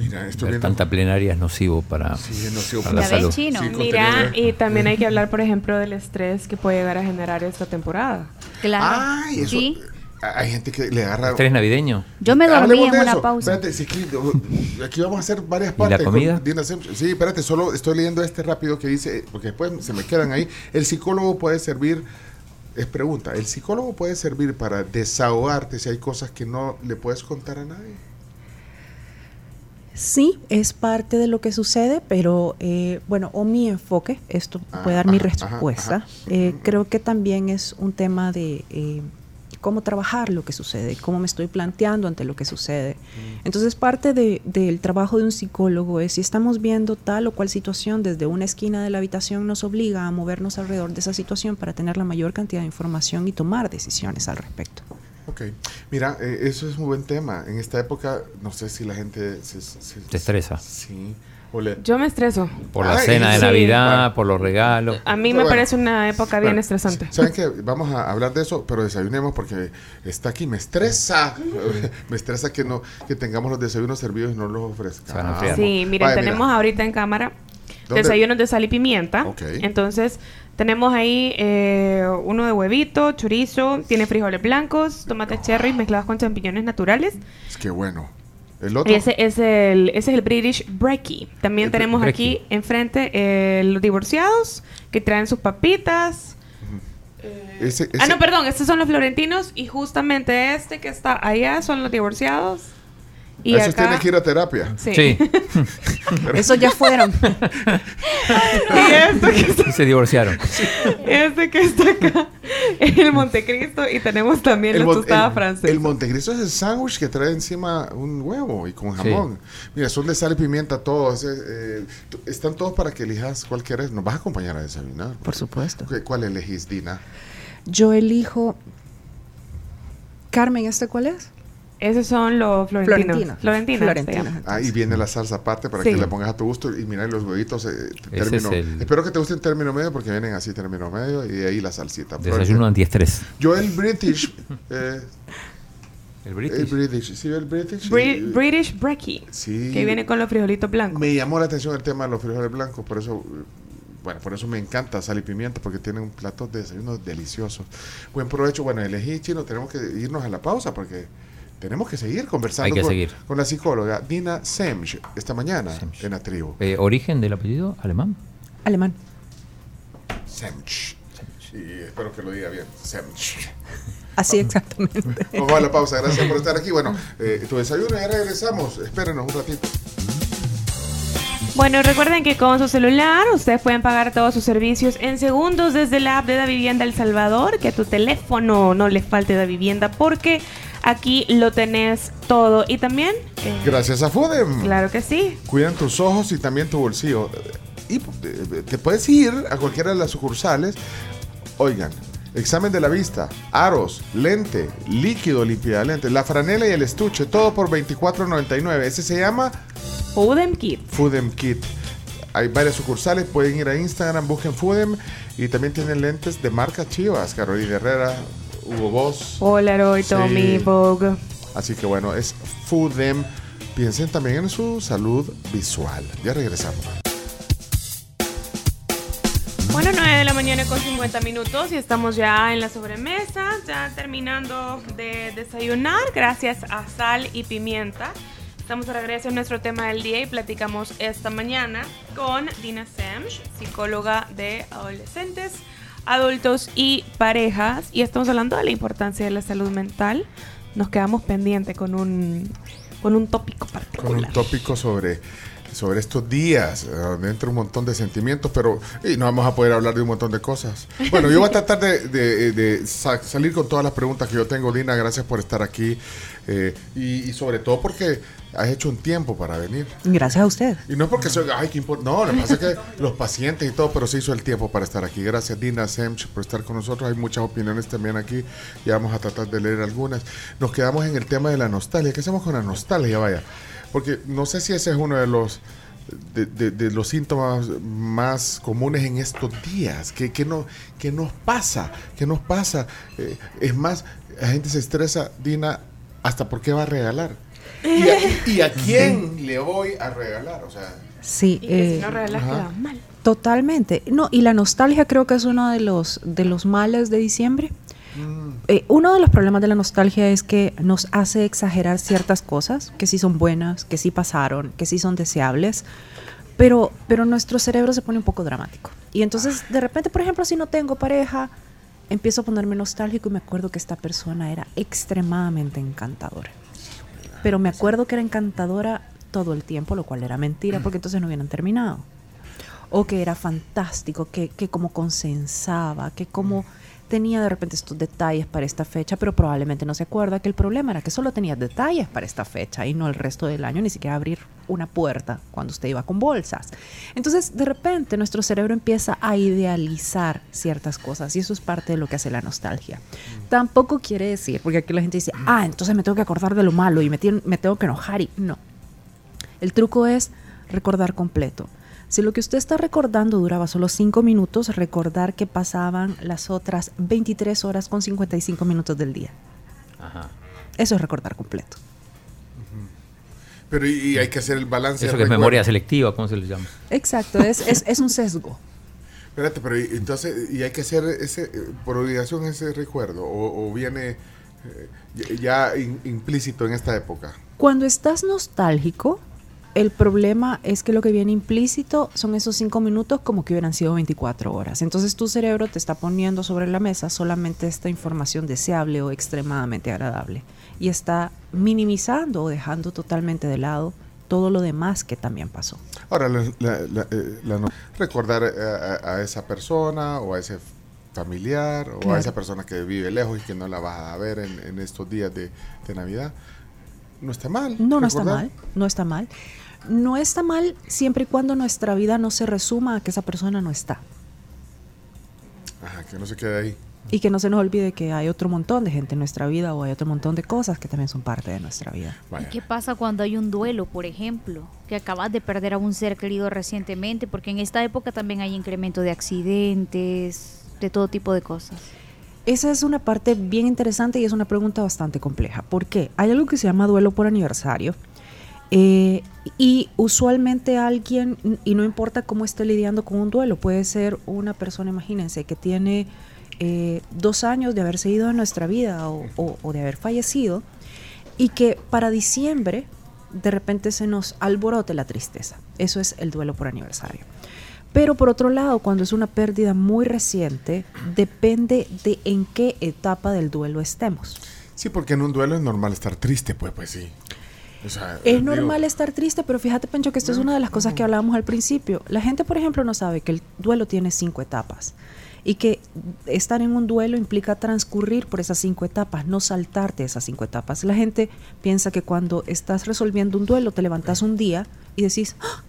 Mira, viendo. tanta plenaria es nocivo para, Sí, es nocivo para la salud. chino. Sí, Mira, y también hay que hablar, por ejemplo, del estrés que puede llegar a generar esta temporada. Claro. Ay, eso. Sí. Hay gente que le agarra. ¿Estrés navideño? Yo me dormí Hablemos en una pausa. Espérate, aquí, aquí vamos a hacer varias ¿Y la partes. con comida? Sí, espérate, solo estoy leyendo este rápido que dice, porque después se me quedan ahí. El psicólogo puede servir, es pregunta, ¿el psicólogo puede servir para desahogarte si hay cosas que no le puedes contar a nadie? Sí, es parte de lo que sucede, pero eh, bueno, o mi enfoque, esto Ah, puede dar mi ajá, respuesta, ajá. eh, creo que también es un tema de eh, cómo trabajar lo que sucede, cómo me estoy planteando ante lo que sucede. Mm. Entonces, parte de- del trabajo de un psicólogo es si estamos viendo tal o cual situación desde una esquina de la habitación, nos obliga a movernos alrededor de esa situación para tener la mayor cantidad de información y tomar decisiones al respecto. Ok, mira, eh, eso es un buen tema. En esta época, no sé si la gente se... se- Te estresa. Sí. Le- Yo me estreso. Por la cena de sí. Navidad, Bueno. por los regalos. A mí Pero me bueno. parece una época bien Bueno, estresante. ¿Saben qué? Vamos a hablar de eso, pero desayunemos porque está aquí. Me estresa. me estresa que no que tengamos los desayunos servidos y no los ofrezcamos. Sí, miren, Vaya, tenemos mira. ahorita en cámara ¿Dónde? desayunos de sal y pimienta. Ok. Entonces, tenemos ahí eh, uno de huevito, chorizo, tiene frijoles blancos, tomates cherry mezclados con champiñones naturales. Es que bueno. El otro. Ese es el, ese es el British Brekkie. También El tenemos brekkie. aquí enfrente eh, los divorciados que traen sus papitas. ese- Ah, no, perdón, estos son los florentinos y justamente este que está allá son los divorciados. Y Esos acá- tienen que ir a terapia. Sí. Sí, Eso ya fueron. Y este que, está, se divorciaron. este que está acá es el Montecristo y tenemos también la mon- tostada el- francesa. el Montecristo es el sándwich que trae encima un huevo y con Sí. jamón. Mira, son de sal y pimienta todos. eh, están todos para que elijas cuál quieres. Nos vas a acompañar a desayunar. Por supuesto. ¿Qué- ¿Cuál elegís, Dina? Yo elijo. Carmen, ¿este cuál es? Esos son los florentinos. Florentinos. Florentinos. Florentinos. Ah, y viene la salsa aparte para Sí. que le pongas a tu gusto. Y mira, y los huevitos, eh, Ese término. es el- Espero que te guste el término medio porque vienen así, término medio. Y de ahí la salsita. Desayuno antiestrés. Yo el British. eh, El el British. British. ¿Sí, el British? Bri- Eh, British Brekkie. Sí. Que viene con los frijolitos blancos. Me llamó la atención el tema de los frijoles blancos, por eso, bueno, por eso me encanta sal y pimienta, porque tienen platos de desayuno deliciosos. Buen provecho. Bueno, elegí chino, tenemos que irnos a la pausa porque tenemos que seguir conversando Hay que con, seguir. con la psicóloga Dina Semch esta mañana Semch. en la tribu. Eh, ¿Origen del apellido? ¿Alemán? Alemán. Semch. Y espero que lo diga bien. Semch. Así exactamente. Vamos a la pausa. Gracias por estar aquí. Bueno, eh, tu desayuno ya regresamos. Espérenos un ratito. Bueno, recuerden que con su celular ustedes pueden pagar todos sus servicios en segundos desde la app de Da Vivienda El Salvador. Que a tu teléfono no le falte Da Vivienda porque aquí lo tenés todo. Y también, eh, Gracias a Fudem. claro que sí, Cuidan tus ojos y también tu bolsillo. Y eh, te puedes ir a cualquiera de las sucursales. Oigan, examen de la vista, aros, lente, líquido limpia lente, la franela y el estuche, todo por $24.99. Ese se llama Foodem Kit. Foodem Kit. Hay varias sucursales, pueden ir a Instagram, busquen Foodem y también tienen lentes de marca Chivas, Carolina Herrera, Hugo Boss. Polaroid. Tommy, Vogue. Así que bueno, es Foodem. Piensen también en su salud visual. Ya regresamos. Bueno, 9 de la mañana con 50 minutos y estamos ya en la sobremesa, ya terminando de desayunar, gracias a sal y pimienta. Estamos de regreso en nuestro tema del día y platicamos esta mañana con Dina Semch, psicóloga de adolescentes, adultos y parejas. Y estamos hablando de la importancia de la salud mental. Nos quedamos pendientes con un, con un tópico con particular. un tópico sobre, sobre estos días, eh, donde entra un montón de sentimientos, pero y no vamos a poder hablar de un montón de cosas. Bueno, yo voy a tratar de, de- de sa- salir con todas las preguntas que yo tengo, Dina, gracias por estar aquí, eh, y, y sobre todo porque has hecho un tiempo para venir. Gracias a usted. Y no es porque soy, ay, qué importante. No, lo que pasa es que los pacientes y todo, pero se hizo el tiempo para estar aquí. Gracias, Dina Semch, por estar con nosotros. Hay muchas opiniones también aquí. Ya vamos a tratar de leer algunas. Nos quedamos en el tema de la nostalgia. ¿Qué hacemos con la nostalgia? Vaya. Porque no sé si ese es uno de los. De, de- de los síntomas más comunes en estos días. ¿Qué, qué no, qué nos pasa? ¿Qué nos pasa? Eh, es más, la gente se estresa, Dina, hasta por qué va a regalar. ¿Y a, y a quién le voy a regalar? O sea, Sí. Y que eh, si no regalas queda mal. Totalmente. No, y la nostalgia creo que es uno de los, de los males de diciembre. Eh, uno de los problemas de la nostalgia es que nos hace exagerar ciertas cosas, que sí son buenas, que sí pasaron, que sí son deseables, pero, pero nuestro cerebro se pone un poco dramático. Y entonces, de repente, por ejemplo, si no tengo pareja, empiezo a ponerme nostálgico y me acuerdo que esta persona era extremadamente encantadora. Pero me acuerdo que era encantadora todo el tiempo, lo cual era mentira, porque entonces no hubieran terminado o que era fantástico, que, que como consensaba, que como tenía de repente estos detalles para esta fecha, pero probablemente no se acuerda que el problema era que solo tenía detalles para esta fecha y no el resto del año, ni siquiera abrir una puerta cuando usted iba con bolsas. Entonces, de repente, nuestro cerebro empieza a idealizar ciertas cosas y eso es parte de lo que hace la nostalgia. Tampoco quiere decir, porque aquí la gente dice, ah, entonces me tengo que acordar de lo malo y me, me tengo que enojar y no. El truco es recordar completo. Si lo que usted está recordando duraba solo 5 minutos, recordar que pasaban las otras 23 horas con 55 minutos del día. Ajá. Eso es recordar completo. Pero y, y hay que hacer el balance. Eso que es memoria selectiva, ¿cómo se le llama? Exacto, es, es, es un sesgo. Espérate, pero y- entonces, ¿y hay que hacer ese, por obligación ese recuerdo? ¿O, o viene eh, ya ya in- implícito en esta época? Cuando estás nostálgico, el problema es que lo que viene implícito son esos cinco minutos como que hubieran sido 24 horas. Entonces tu cerebro te está poniendo sobre la mesa solamente esta información deseable o extremadamente agradable y está minimizando o dejando totalmente de lado todo lo demás que también pasó. Ahora, la, la- la- eh, recordar eh, a, a esa persona o a ese familiar o a esa persona que vive lejos y que no la vas a ver en, en estos días de, de Navidad, no está mal. No, no está mal, no está mal. No está mal siempre y cuando nuestra vida no se resuma a que esa persona no está. Ajá, que no se quede ahí. Y que no se nos olvide que hay otro montón de gente en nuestra vida o hay otro montón de cosas que también son parte de nuestra vida. ¿Y qué pasa cuando hay un duelo, por ejemplo? Que acabas de perder a un ser querido recientemente, porque en esta época también hay incremento de accidentes, de todo tipo de cosas. Esa es una parte bien interesante y es una pregunta bastante compleja. ¿Por qué? Hay algo que se llama duelo por aniversario. Eh, y usualmente alguien, y no importa cómo esté lidiando con un duelo, puede ser una persona, imagínense, que tiene eh, dos años de haberse ido de nuestra vida o, o- o de haber fallecido, y que para diciembre de repente se nos alborote la tristeza. Eso es el duelo por aniversario. Pero por otro lado, cuando es una pérdida muy reciente, depende de en qué etapa del duelo estemos. Sí, porque en un duelo es normal estar triste, pues, pues sí. O sea, Es digo, normal estar triste, pero fíjate, Pencho, que esto es una de las cosas que hablábamos al principio. La gente, por ejemplo, no sabe que el duelo tiene cinco etapas y que estar en un duelo implica transcurrir por esas cinco etapas, no saltarte esas cinco etapas. La gente piensa que cuando estás resolviendo un duelo, te levantas un día y decís, "Ah,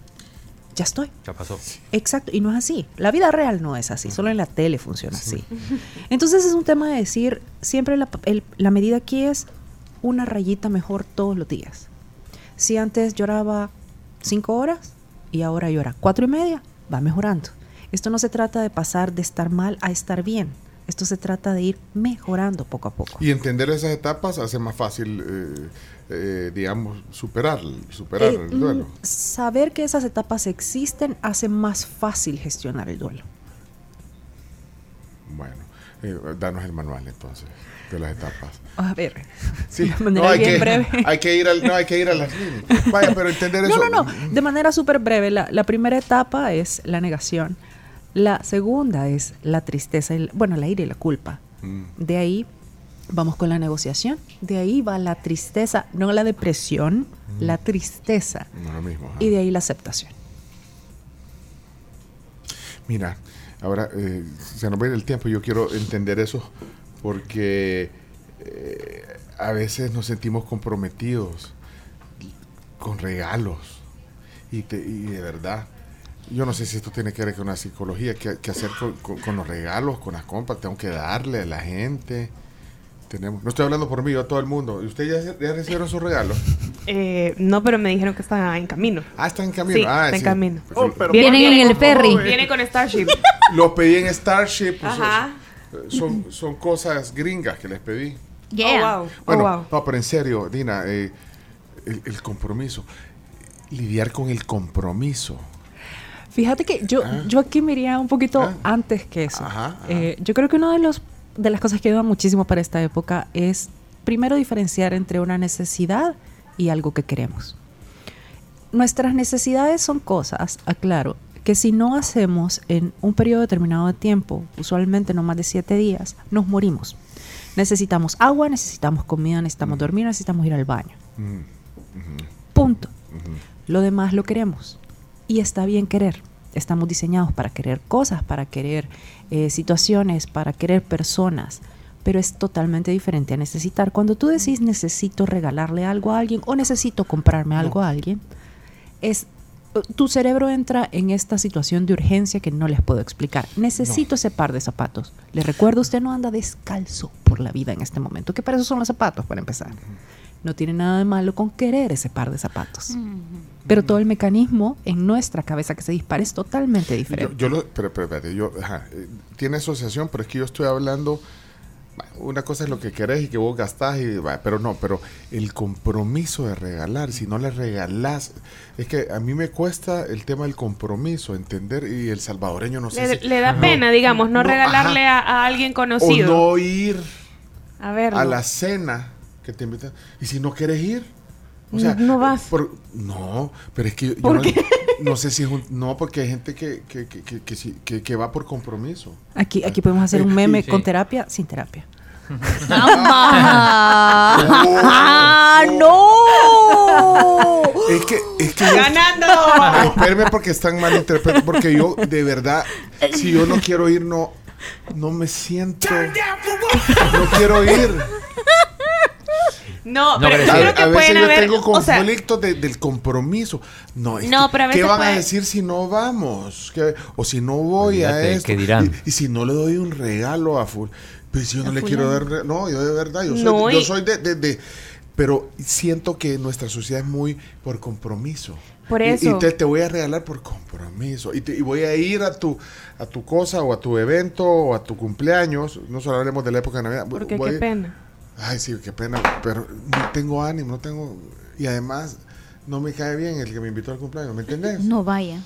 ya estoy. Ya pasó. Exacto, y no es así. La vida real no es así, solo en la tele funciona así. Entonces es un tema de decir, siempre la, el- la medida aquí es una rayita mejor todos los días. Si antes lloraba cinco horas y ahora llora cuatro y media, va mejorando. Esto no se trata de pasar de estar mal a estar bien. Esto se trata de ir mejorando poco a poco. Y entender esas etapas hace más fácil, eh, eh, digamos, superar, superar Eh, el duelo. mm, saber que esas etapas existen hace más fácil gestionar el duelo. Bueno, danos el manual entonces las etapas. A ver, Sí, de manera no, hay, bien que, breve. hay que ir al, no, hay que ir a las líneas. Vaya, pero entender No, eso. no, no. De manera súper breve, la, la primera etapa es la negación. La segunda es la tristeza, bueno, la ira y la culpa. Mm. De ahí vamos con la negociación. De ahí va la tristeza, no la depresión, la tristeza. No lo mismo. ajá. Y de ahí la aceptación. Mira, ahora eh, se nos va a ir el tiempo. Yo quiero entender eso porque eh, a veces nos sentimos comprometidos con regalos. Y, te- y de verdad, yo no sé si esto tiene que ver con la psicología, qué, qué hacer con, con- con los regalos, con las compras. Tengo que darle a la gente. Tenemos, no estoy hablando por mí, yo a todo el mundo. ¿Y ustedes ya, ya recibieron sus regalos? Eh, no, pero me dijeron que está en camino. Ah, está en camino. Sí, ah, está en sí. camino. Pues, Oh, pero Vienen en el ferry. Viene con Starship. Los pedí en Starship. pues, Ajá. Son, son cosas gringas que les pedí. Yeah. Oh, wow. Bueno, oh, wow. no, pero en serio, Dina, eh, el, el compromiso. Lidiar con el compromiso. Fíjate que yo, Ah. yo aquí me iría un poquito Ah. antes que eso. Ajá, ajá. Eh, yo creo que una de, los, de las cosas que ayuda muchísimo para esta época es primero diferenciar entre una necesidad y algo que queremos. Nuestras necesidades son cosas, aclaro, que si no hacemos en un periodo determinado de tiempo, usualmente no más de siete días, nos morimos. Necesitamos agua, necesitamos comida, necesitamos dormir, necesitamos ir al baño. Punto. Lo demás lo queremos. Y está bien querer. Estamos diseñados para querer cosas, para querer eh, situaciones, para querer personas. Pero es totalmente diferente a necesitar. Cuando tú decís necesito regalarle algo a alguien o necesito comprarme algo a alguien, es tu cerebro entra en esta situación de urgencia que no les puedo explicar. Necesito ese par de zapatos. Les recuerdo, usted no anda descalzo por la vida en este momento. ¿Qué para eso son los zapatos, para empezar? No tiene nada de malo con querer ese par de zapatos. Pero todo el mecanismo en nuestra cabeza que se dispara es totalmente diferente. yo lo, pero, pero, espérate, yo, ajá, eh, tiene asociación, pero es que yo estoy hablando, una cosa es lo que querés y que vos gastás, y, pero no, pero el compromiso de regalar, si no le regalás, es que a mí me cuesta el tema del compromiso, entender, y el salvadoreño no sé Le, si- le da no, pena, digamos, no, no, regalarle a, a alguien o conocido. no ir a ver. a la cena que te invitan, y si no quieres ir, O sea, No vas. por- no, pero es que yo, no sé si es un, no porque hay gente que que, que, que, que sí- que- que va por compromiso. Aquí, aquí podemos hacer un meme sí. con terapia, sin terapia. ¡Ah, no! Es que es que yo- ¡Ganando! Espérame porque están mal interpretados. Porque yo, de verdad, si yo no quiero ir, no, no me siento. No quiero ir. No, No, pero yo A, creo que a veces pueden yo haber. tengo o sea, conflictos de- del compromiso. No, es No, que, pero a ¿qué veces van a decir si no vamos? ¿Qué- o si no voy a esto. ¿qué dirán? Y, y si no le doy un regalo a full. Pues yo no A le quiero dar. No, yo de verdad, yo soy, No, yo soy de, de- de- Pero siento que nuestra sociedad es muy por compromiso. Por Y- Y, eso. te, te voy a regalar por compromiso. Y, te- y voy a ir a tu, a tu cosa o a tu evento o a tu cumpleaños. No solo hablemos de la época de Navidad. Porque Voy- qué pena. Ay, sí, qué pena, pero no tengo ánimo, no tengo... Y además, no me cae bien el que me invitó al cumpleaños, ¿me entendés? No vaya.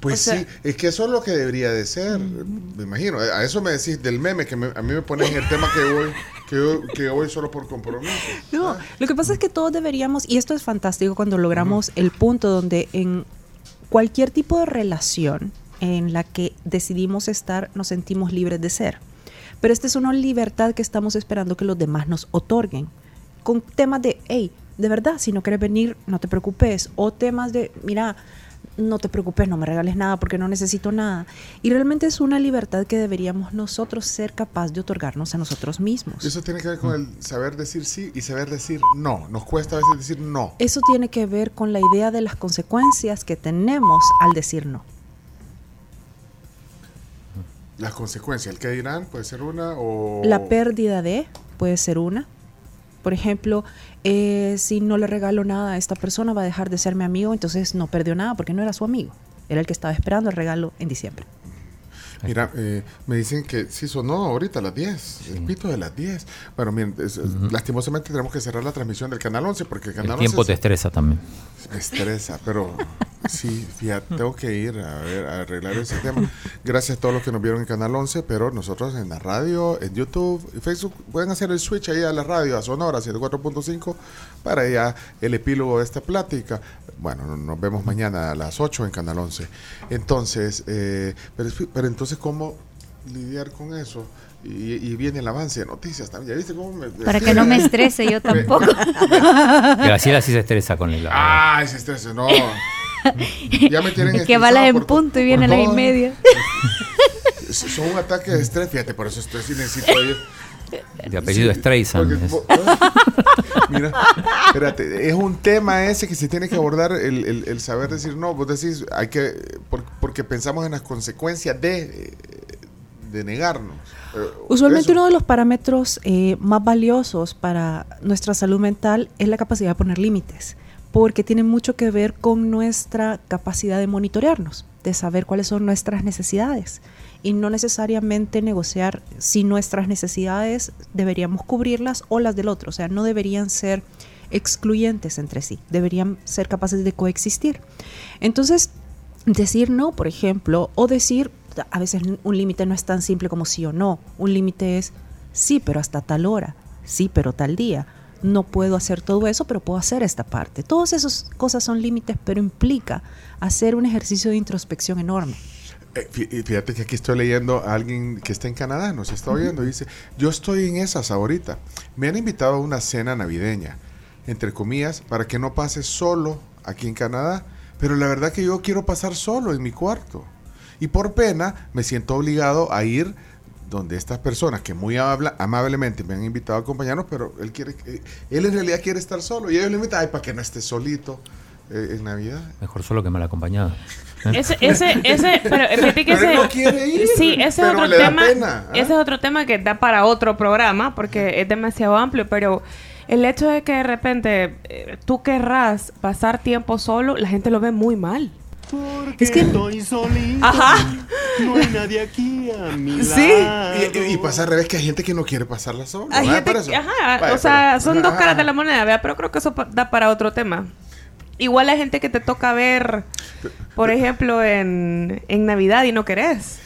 Pues O sea- sí, es que eso es lo que debería de ser, me imagino. A eso me decís del meme, que me- a mí me pones en el tema que voy, que yo, que voy solo por compromiso. No, lo que pasa es que todos deberíamos, y esto es fantástico cuando logramos el punto donde en cualquier tipo de relación en la que decidimos estar, nos sentimos libres de ser. Pero esta es una libertad que estamos esperando que los demás nos otorguen. Con temas de, hey, de verdad, si no quieres venir, no te preocupes. O temas de, mira, no te preocupes, no me regales nada porque no necesito nada. Y realmente es una libertad que deberíamos nosotros ser capaz de otorgarnos a nosotros mismos. Eso tiene que ver con el saber decir sí y saber decir no. Nos cuesta a veces decir no. Eso tiene que ver con la idea de las consecuencias que tenemos al decir no. Las consecuencias, el que dirán puede ser una o... La pérdida de puede ser una. Por ejemplo, eh, si no le regalo nada a esta persona, va a dejar de ser mi amigo, entonces no perdió nada porque no era su amigo. Era el que estaba esperando el regalo en diciembre. Mira, eh, me dicen que sí sonó ahorita a las 10, el pito de las 10. Bueno, miren, es- lastimosamente tenemos que cerrar la transmisión del Canal 11 porque el Canal El tiempo 11 te estresa también. me estresa, pero sí, fíjate, tengo que ir a, ver, a arreglar ese tema. Gracias a todos los que nos vieron en Canal 11, pero nosotros en la radio, en YouTube y Facebook pueden hacer el switch ahí a la radio, a Sonora 104.5 para ya el epílogo de esta plática. Bueno, no- nos vemos mañana a las 8 en Canal 11. Entonces, eh, pero, es- pero entonces, ¿cómo lidiar con eso? Y, y viene el avance de noticias también. ¿Ya viste cómo me... Para que no me estrese yo tampoco. Graciela sí se estresa con el. Ay, se estresa, no. Ya me tienen Es que balas en punto y viene a la y media. Son un ataque de estrés, fíjate, por eso estoy sí necesito ir. De apellido Sí, Streisand. porque es- vo- Mira, espérate, es un tema ese que se tiene que abordar, el, el- el saber decir no. Vos decís, hay que, por- porque pensamos en las consecuencias de, de negarnos. Usualmente eso. uno de los parámetros eh, más valiosos para nuestra salud mental es la capacidad de poner límites, porque tiene mucho que ver con nuestra capacidad de monitorearnos, de saber cuáles son nuestras necesidades. Y no necesariamente negociar si nuestras necesidades deberíamos cubrirlas o las del otro, o sea, no deberían ser excluyentes entre sí, deberían ser capaces de coexistir. Entonces, decir no, por ejemplo, o decir, a veces un límite no es tan simple como sí o no, un límite es sí, pero hasta tal hora, sí, pero tal día. No puedo hacer todo eso, pero puedo hacer esta parte. Todas esas cosas son límites, pero implica hacer un ejercicio de introspección enorme. Eh, Fíjate que aquí estoy leyendo a alguien que está en Canadá, nos está oyendo, y dice, yo estoy en esas ahorita. Me han invitado a una cena navideña, entre comillas, para que no pase solo aquí en Canadá, pero la verdad que yo quiero pasar solo en mi cuarto. Y por pena me siento obligado a ir donde estas personas que muy amabla- amablemente me han invitado a acompañarnos, pero él quiere, eh, él en realidad quiere estar solo. Y ellos le invitan, ay, para que no esté solito eh, en Navidad. Mejor solo que mal acompañado. Ese, ese, ese, pero fíjate que Pero ese, no quiere ir, sí, ese es otro le da tema, pena, ¿ah? ese es otro tema que da para otro programa porque es demasiado amplio, pero el hecho de que de repente eh, tú querrás pasar tiempo solo, la gente lo ve muy mal. Es que- estoy solito. Ajá. No hay nadie aquí a mi Sí. lado. Y, y- y pasa al revés que hay gente que no quiere pasarla sola. Hay gente eso. ajá, Vaya, o sea, pero- son dos ajá, caras de la moneda, ¿verdad? Pero creo que eso da para otro tema. Igual hay gente que te toca ver, por ejemplo, en, en Navidad y no querés.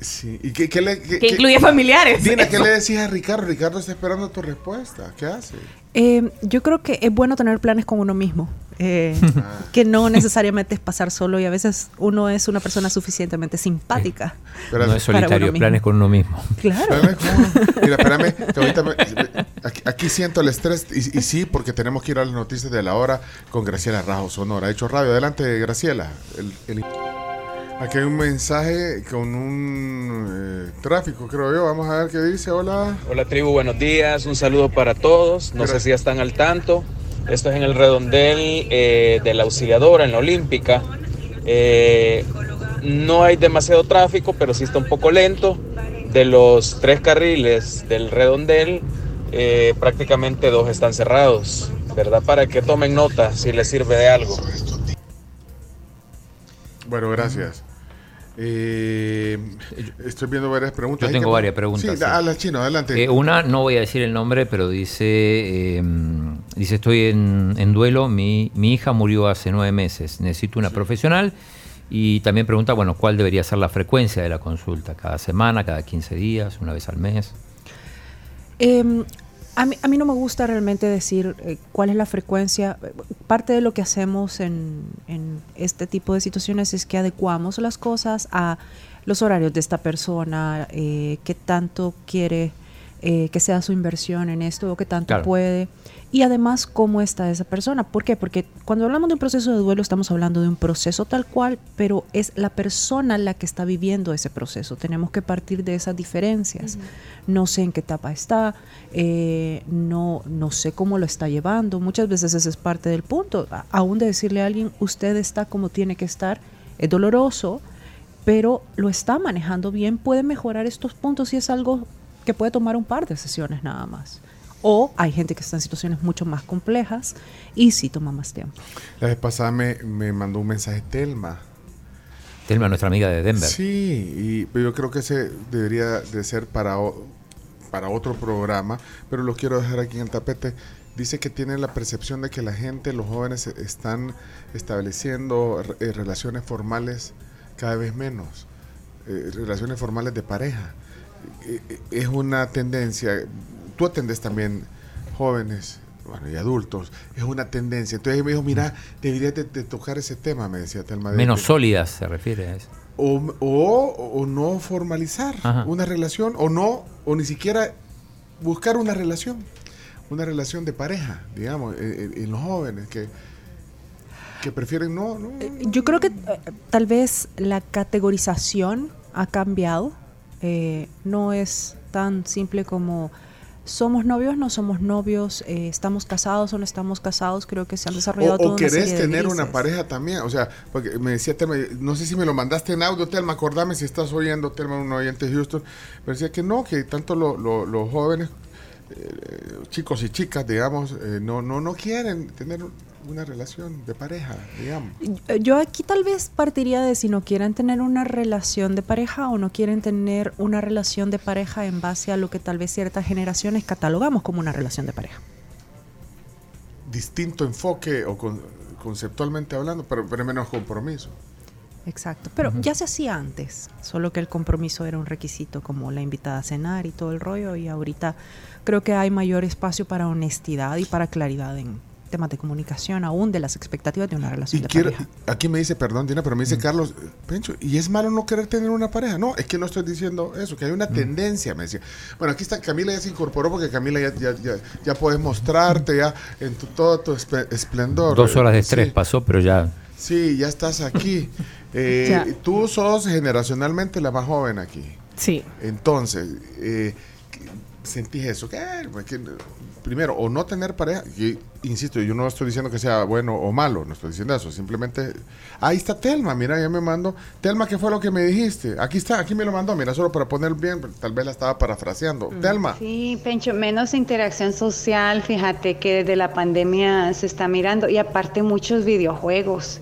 Sí. ¿Y qué, qué le, qué- Que qué- incluye familiares. Dina, ¿qué le decías a Ricardo? Ricardo está esperando tu respuesta. ¿Qué hace? Eh, yo creo que es bueno tener planes con uno mismo, eh, que no necesariamente es pasar solo y a veces uno es una persona suficientemente simpática. No es Para uno solitario, planes con uno mismo. Claro. Mira, espérame, que ahorita me- aquí, aquí siento el estrés y, y sí, porque tenemos que ir a las noticias de la hora con Graciela Rajo Sonora. Ha hecho radio. Adelante, Graciela. El- el- aquí hay un mensaje con un eh, tráfico, creo yo. Vamos a ver qué dice. Hola. Hola tribu, buenos días, un saludo para todos, no sé si ya están al tanto, esto es en el redondel eh, de la auxiliadora, en la olímpica, Eh, no hay demasiado tráfico, pero sí está un poco lento, de los tres carriles del redondel, prácticamente dos están cerrados, ¿verdad? Para que tomen nota si les sirve de algo. Bueno, gracias. Eh, estoy viendo varias preguntas. Yo tengo que- varias preguntas, Sí, sí. a la chino, adelante. Eh, una, no voy a decir el nombre, pero dice, eh, dice estoy en, en duelo, mi, mi hija murió hace nueve meses, necesito una profesional. Y también pregunta, bueno, ¿cuál debería ser la frecuencia de la consulta? ¿Cada semana, cada 15 días, una vez al mes? A, mí, a mí no me gusta realmente decir eh, cuál es la frecuencia. Parte de lo que hacemos en, en este tipo de situaciones es que adecuamos las cosas a los horarios de esta persona, eh, qué tanto quiere eh, que sea su inversión en esto o qué tanto Claro. puede. Y además, cómo está esa persona. ¿Por qué? Porque cuando hablamos de un proceso de duelo, estamos hablando de un proceso tal cual, pero es la persona la que está viviendo ese proceso. Tenemos que partir de esas diferencias. No sé en qué etapa está, eh, no, no sé cómo lo está llevando. Muchas veces ese es parte del punto. A- Aún de decirle a alguien, usted está como tiene que estar, es doloroso, pero lo está manejando bien, puede mejorar estos puntos y es algo que puede tomar un par de sesiones nada más. O hay gente que está en situaciones mucho más complejas y sí toma más tiempo. La vez pasada me, me mandó un mensaje Telma. Telma, nuestra amiga de Denver. Sí, y, pero yo creo que ese debería de ser para, para otro programa, pero lo quiero dejar aquí en el tapete. Dice que tiene la percepción de que la gente, los jóvenes, e- están estableciendo eh, relaciones formales cada vez menos, eh, relaciones formales de pareja. Eh, eh, es una tendencia, tú atendes también jóvenes, bueno, y adultos, es una tendencia. Entonces me dijo, mira, deberías de, de tocar ese tema, me decía Telma. de- Menos sólidas se refiere a eso. o, o, o no formalizar Ajá. una relación o no o ni siquiera buscar una relación una relación de pareja digamos en, en- en los jóvenes que que prefieren no, no, Eh, Yo creo que eh, tal vez la categorización ha cambiado. Eh, no es tan simple como somos novios, no somos novios, eh, estamos casados o no estamos casados. Creo que se han desarrollado o, toda o una querés serie de tener una pareja también o sea porque me decía Telma no sé si me lo mandaste en audio Telma acordame si estás oyendo Telma un oyente de Houston me decía que no que tanto lo- lo- los jóvenes eh, chicos y chicas digamos eh, no no no quieren tener una relación de pareja digamos Yo- Yo aquí tal vez partiría de si no quieren tener una relación de pareja o no quieren tener una relación de pareja en base a lo que tal vez ciertas generaciones catalogamos como una relación de pareja. distinto enfoque o con- conceptualmente hablando, pero, pero menos compromiso. Exacto. Pero ya se hacía antes, solo que el compromiso era un requisito como la invitada a cenar y todo el rollo y ahorita creo que hay mayor espacio para honestidad y para claridad en temas de comunicación aún de las expectativas de una relación Y de quiero, pareja. aquí me dice, perdón, Dina, pero me dice Carlos, eh, Pencho, ¿y es malo no querer tener una pareja? No, es que no estoy diciendo eso, que hay una tendencia, me decía. Bueno, aquí está, Camila ya se incorporó porque Camila ya, ya, ya, ya puedes mostrarte ya en tu- todo tu esplendor. Dos horas de estrés Sí. pasó, pero ya Sí, ya estás aquí. Eh, Ya. Tú sos generacionalmente la más joven aquí. Sí. Entonces, eh, sentís eso. que, pues, que, primero, o no tener pareja. y, insisto, yo no estoy diciendo que sea bueno o malo, no estoy diciendo eso. Simplemente, ahí está Telma, mira, ya me mando. Telma, ¿qué fue lo que me dijiste? Aquí está, aquí me lo mandó, mira, solo para poner bien, tal vez la estaba parafraseando. Telma. Sí, Pencho, menos interacción social, fíjate que desde la pandemia se está mirando y aparte muchos videojuegos.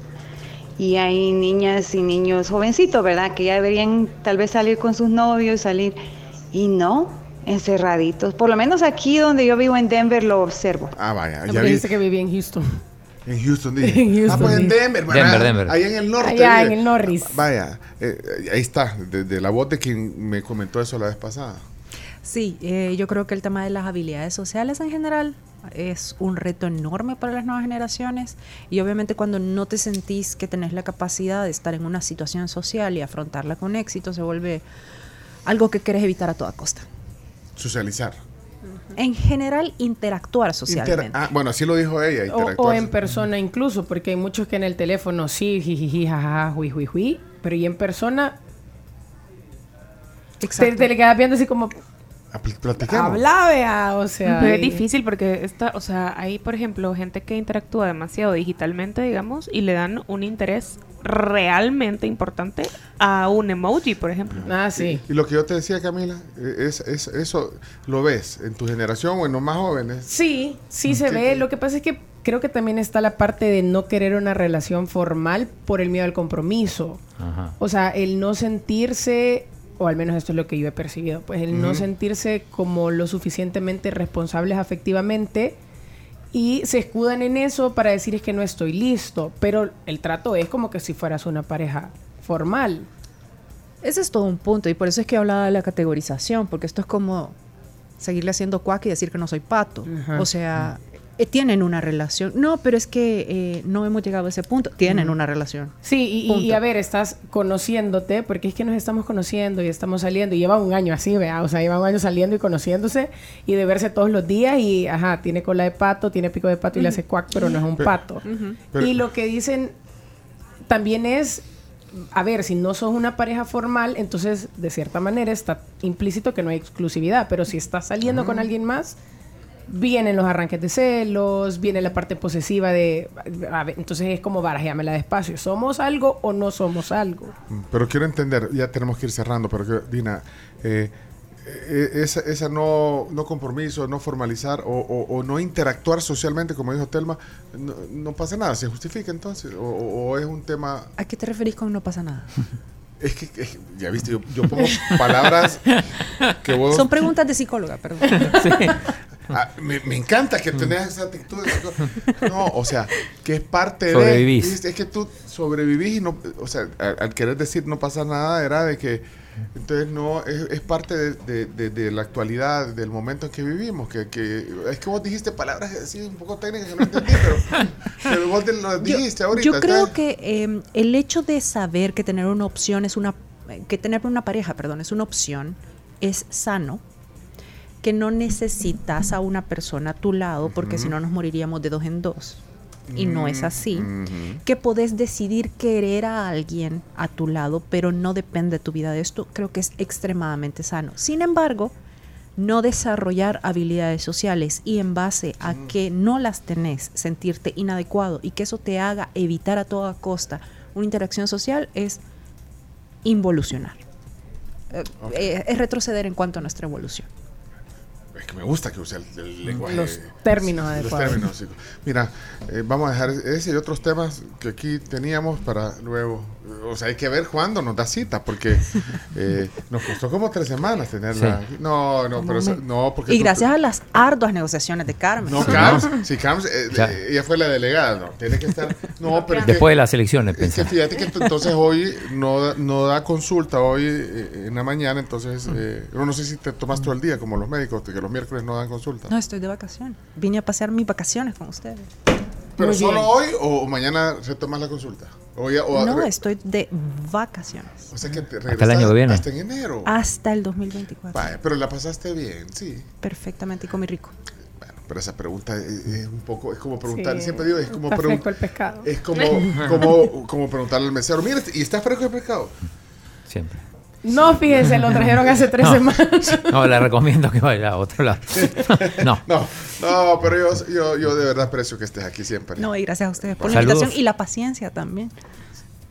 Y hay niñas y niños jovencitos, ¿verdad? Que ya deberían tal vez salir con sus novios, salir y no, encerraditos. Por lo menos aquí donde yo vivo en Denver lo observo. Ah, vaya, ya vi. dice que vivía en Houston. En Houston, dije. En Houston, ah, pues en. Denver, ¿verdad? Denver, Denver. Ahí en el norte. Allá dije. en el Norris. Vaya, eh, ahí está, de, de la voz de quien me comentó eso la vez pasada. Sí, eh, yo creo que el tema de las habilidades sociales en general es un reto enorme para las nuevas generaciones y obviamente cuando no te sentís que tenés la capacidad de estar en una situación social y afrontarla con éxito se vuelve algo que querés evitar a toda costa. Socializar. En general, interactuar Inter- socialmente. ah, bueno, así lo dijo ella, O, interactuar. o en persona incluso, porque hay muchos que en el teléfono sí, jijiji, jajaja, hui, hui, hui, pero y en persona te, te le quedas viendo así como, Pl- Platiquemos. habla, vea, o sea. Pero es y- difícil porque está, o sea, hay por ejemplo gente que interactúa demasiado digitalmente, digamos, y le dan un interés realmente importante a un emoji, por ejemplo. Ah, sí. Y lo que yo te decía, Camila, eh, es, es- eso lo ves en tu generación o en los más jóvenes. Sí, sí se ¿Qué- ve. Lo que pasa es que creo que también está la parte de no querer una relación formal por el miedo al compromiso. Ajá. O sea, el no sentirse, o al menos esto es lo que yo he percibido, pues el no sentirse como lo suficientemente responsables afectivamente y se escudan en eso para decir es que no estoy listo, pero el trato es como que si fueras una pareja formal. Ese es todo un punto y por eso es que hablaba de la categorización, porque esto es como seguirle haciendo cuac y decir que no soy pato. O sea, eh, tienen una relación. No, pero es que eh, no hemos llegado a ese punto. Tienen una relación. Sí, y- y, y Punto. a ver, estás conociéndote, porque es que nos estamos conociendo y estamos saliendo, y lleva un año así, vea, o sea, lleva un año saliendo y conociéndose, y de verse todos los días, y ajá, tiene cola de pato, tiene pico de pato y le hace cuac, pero no es un Pero- pato. pero- y lo que dicen también es, a ver, si no sos una pareja formal, entonces de cierta manera está implícito que no hay exclusividad, pero si estás saliendo con alguien más, vienen los arranques de celos, viene la parte posesiva de... a ver, entonces es como barajeamela despacio. ¿Somos algo o no somos algo? Mm, Pero quiero entender, ya tenemos que ir cerrando, pero que- Dina, eh, eh, esa, esa no, no compromiso, no formalizar o, o- o no interactuar socialmente, como dijo Telma, no, no pasa nada, ¿se justifica entonces? ¿O, o- o es un tema...? ¿A qué te referís con no pasa nada? Es que, es que, ya viste, yo, yo pongo palabras que vos... Son preguntas de psicóloga, perdón. Ah, me, me encanta que tenés esa actitud. cosa. No, o sea, que es parte Sobrevivís. de... Es que tú sobrevivís y no... O sea, al, al querer decir no pasa nada, era de que... Entonces, no, es, es parte de, de- de- de la actualidad, del momento en que vivimos. Que, que es que vos dijiste palabras así un poco técnicas que no entendí, pero, pero vos te lo dijiste ahorita. Yo creo que eh, el hecho de saber que tener una opción es una que tener una pareja, perdón, es una opción, es sano. Que no necesitas a una persona a tu lado, porque si no nos moriríamos de dos en dos. Y no es así. Ujú. Que podés decidir querer a alguien a tu lado, pero no depende de tu vida de esto, creo que es extremadamente sano. Sin embargo, no desarrollar habilidades sociales y en base a que no las tenés, sentirte inadecuado y que eso te haga evitar a toda costa una interacción social es involucionar. Eh, eh, es retroceder en cuanto a nuestra evolución. Es que me gusta que use el, el lenguaje. Los términos los adecuados. términos, sí. Mira, eh, vamos a dejar ese y otros temas que aquí teníamos para luego. O sea, hay que ver cuándo nos da cita, porque eh, nos costó como tres semanas tenerla. Sí. No, no, pero no, porque. Y tú- gracias a las arduas negociaciones de Carmen. No, Sí, Carms, ¿no? si Carms, eh, Claro. eh, ella fue la delegada, no, tiene que estar. No, pero es que- Después de las elecciones, es que pensé. fíjate que entonces hoy no, da- no da consulta, hoy eh, en la mañana, entonces, eh, yo no sé si te tomas todo el día como los médicos, que los miércoles no dan consulta. No, estoy de vacaciones. Vine a pasear mis vacaciones con ustedes. ¿Pero Muy solo bien. hoy o mañana retomas la consulta? O ya- o- No, estoy de vacaciones. o sea que te el año que viene. Hasta en enero. Hasta el 2024. Vaya, pero la pasaste bien, sí. Perfectamente y comí rico. Bueno, pero esa pregunta es, es un poco, es como preguntar, Sí. siempre digo, es como preguntar. fresco el pescado. Es como, como, como preguntarle al mesero, mira, ¿y está fresco el pescado? Siempre. No, fíjense, lo trajeron hace tres No. semanas. No, le recomiendo que vaya a otro lado. No. No, no, pero yo, yo, yo de verdad aprecio que estés aquí siempre. No, y gracias a ustedes por la invitación y la paciencia también.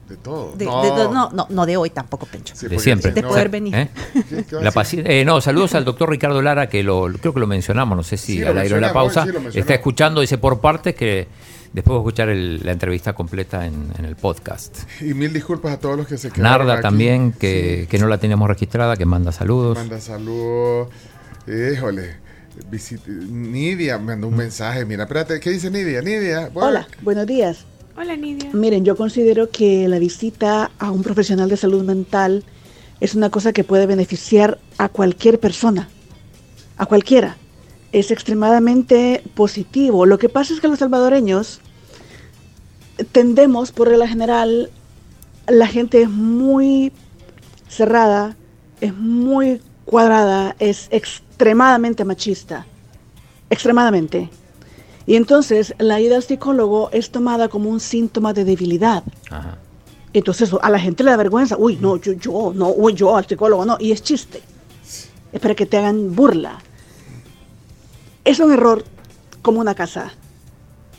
De todo. De- no. de- de- no, no, no de hoy tampoco, Pencho. Sí, De siempre. si De no- poder venir. ¿Eh? ¿Qué- qué va a La eh, no, saludos al doctor Ricardo Lara, que lo, creo que lo mencionamos, no sé si Sí, al aire en la pausa. sí. Está escuchando, dice por partes que después voy a escuchar el- la entrevista completa en, en el podcast. Y mil disculpas a todos los que se quedaron Narda aquí. también, que, que no la teníamos registrada, que manda saludos. Manda saludos. Híjole. visit- Nidia me mandó un mensaje. Mira, espérate, ¿qué dice Nidia? Nidia. bueno, Hola, buenos días. Hola, Nidia. Miren, yo considero que la visita a un profesional de salud mental es una cosa que puede beneficiar a cualquier persona, a cualquiera. Es extremadamente positivo. Lo que pasa es que los salvadoreños tendemos, por regla general, la gente es muy cerrada, es muy cuadrada, es extremadamente machista, extremadamente. Y entonces la ida al psicólogo es tomada como un síntoma de debilidad. Ajá. Entonces a la gente le da vergüenza. Uy, no, yo, yo, no, uy, yo al psicólogo, no. Y es chiste. Es para que te hagan burla. Es un error como una casa.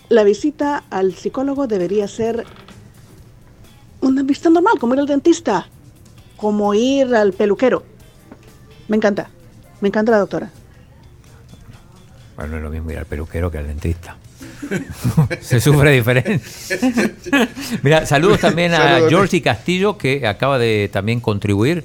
La visita al psicólogo debería ser una visita normal, como ir al dentista, como ir al peluquero. Me encanta. Me encanta la doctora. Bueno, no es lo mismo ir al peluquero que al dentista. Se sufre diferente. Mira, saludos también a. Georgie Castillo, que acaba de también contribuir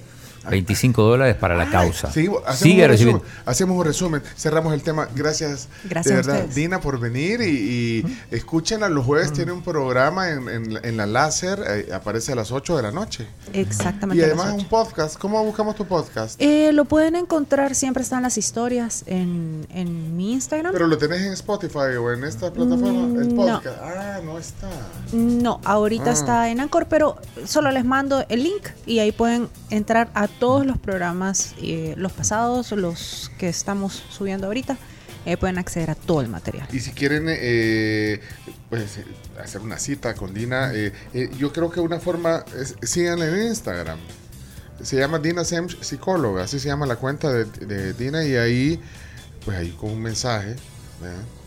25 dólares para la causa. Sí, hacemos, Sigue un recibiendo. resumen, hacemos un resumen, cerramos el tema. Gracias, Gracias de verdad. Dina, por venir y, y escúchenla los jueves. Tiene un programa en, en- en la láser, eh, aparece a las 8 de la noche. Exactamente. Y además un podcast. ¿Cómo buscamos tu podcast? Eh, lo pueden encontrar, siempre están las historias en, en mi Instagram. Pero lo tenés en Spotify o en esta plataforma, el Mm, podcast. Ah, no está. No, ahorita Ah. está en Anchor, pero solo les mando el link y ahí pueden entrar a todos los programas, eh, los pasados, los que estamos subiendo ahorita. Ahí pueden acceder a todo el material. Y si quieren eh, pues, eh, hacer una cita con Dina, eh, eh, yo creo que una forma es síganla en Instagram. Se llama Dina Semch Psicóloga, así se llama la cuenta de Dina y ahí, pues ahí con un mensaje.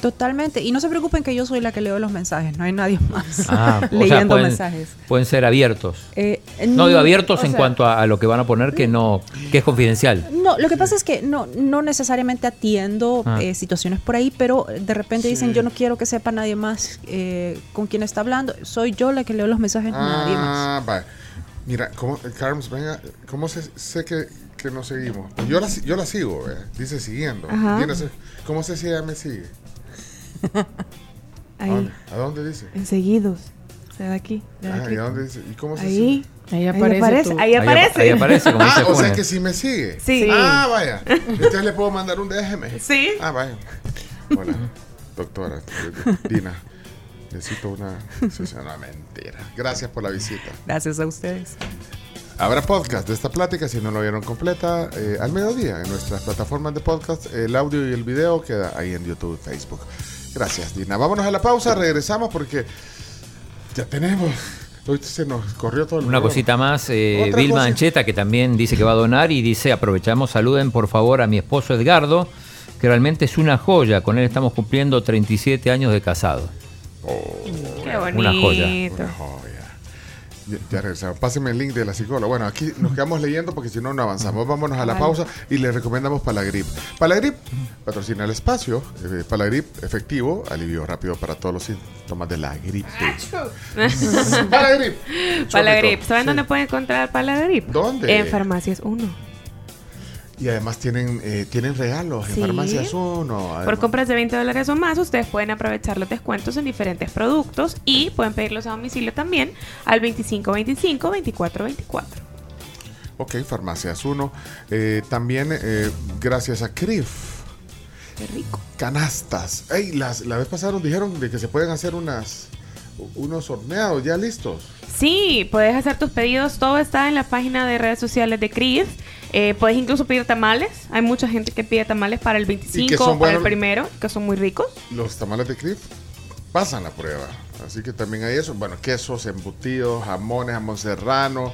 Totalmente. Y no se preocupen que yo soy la que leo los mensajes, no hay nadie más Ah, o sea, leyendo pueden, mensajes. pueden ser abiertos. Eh, No digo abiertos en sea, cuanto a, a lo que van a poner que no, que es confidencial. No, lo que pasa es que no, no necesariamente atiendo Ah. eh, situaciones por ahí, pero de repente dicen yo no quiero que sepa nadie más eh, con quién está hablando. Soy yo la que leo los mensajes, nadie más. Ah, va. Mira, ¿cómo, Carms, venga, ¿cómo sé, sé que, que nos seguimos? Pues yo la, si- yo la sigo, dice siguiendo. Ajá. ¿Cómo sé si ella me sigue? ¿A dónde, ¿A dónde dice? enseguidos. Se da aquí. le da Ah, ¿y a dónde dice? ¿Y cómo se Ahí. sigue? Ahí Ahí aparece. Ahí Ahí, ap- aparece. ahí aparece, como Ah, o sea Funes. que sí me sigue. Sí. Ah, vaya. Entonces le puedo mandar un DM. Sí. Ah, vaya. Hola, doctora. Dina. Necesito una sesión. No, mentira. Gracias por la visita. Gracias a ustedes. Habrá podcast de esta plática, si no lo vieron completa, eh, al mediodía en nuestras plataformas de podcast. El audio y el video queda ahí en YouTube, Facebook. Gracias, Dina. Vámonos a la pausa, regresamos porque ya tenemos. Hoy se nos corrió todo el Una cosita más, eh, Vilma cosa. Ancheta, que también dice que va a donar y dice, aprovechamos, saluden por favor a mi esposo Edgardo, que realmente es una joya, con él estamos cumpliendo 37 años de casado. Qué bonito. Una joya. Una joya. Ya, ya regresamos. Pásenme el link de la psicóloga. Bueno, aquí nos quedamos leyendo porque si no, no avanzamos. Vámonos a la pausa y les recomendamos Palagrip. Palagrip patrocina el espacio. Eh, Palagrip efectivo, alivio rápido para todos los síntomas de la gripe. Palagrip. Palagrip. ¿Saben Sí. dónde pueden encontrar Palagrip? ¿Dónde? En Farmacias 1. Y además tienen, eh, tienen regalos en Sí. Farmacias Uno. Por compras de 20 dólares o más, ustedes pueden aprovechar los descuentos en diferentes productos y pueden pedirlos a domicilio también al 2525 2424. Ok, Farmacias 1. Eh, también eh, gracias a CRIF. Qué rico. Canastas. Ey, las, la vez pasada nos dijeron de que se pueden hacer unas unos horneados ya listos. Sí, puedes hacer tus pedidos. Todo está en la página de redes sociales de Cris. Eh, puedes incluso pedir tamales. Hay mucha gente que pide tamales para el 25 son o para el primero, que son muy ricos. Los tamales de CRIF pasan la prueba. Así que también hay eso. Bueno, quesos, embutidos, jamones, jamón serrano,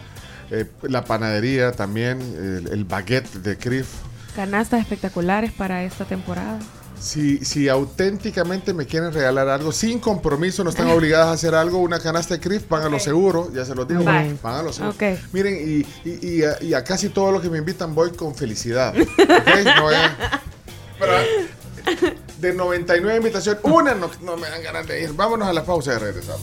eh, la panadería también, el, el baguette de CRIF. Canastas espectaculares para esta temporada. Si, si auténticamente me quieren regalar algo, sin compromiso, no están obligadas a hacer algo, una canasta de CRIF, van a lo Ok. seguro, ya se los digo, Bye. van a lo seguro. Ok. Miren, y, y, y a, y a casi todo lo que me invitan voy con felicidad. ¿ok? No es- pero de 99 invitaciones, una no, no me dan ganas de ir. Vámonos a la pausa y regresamos.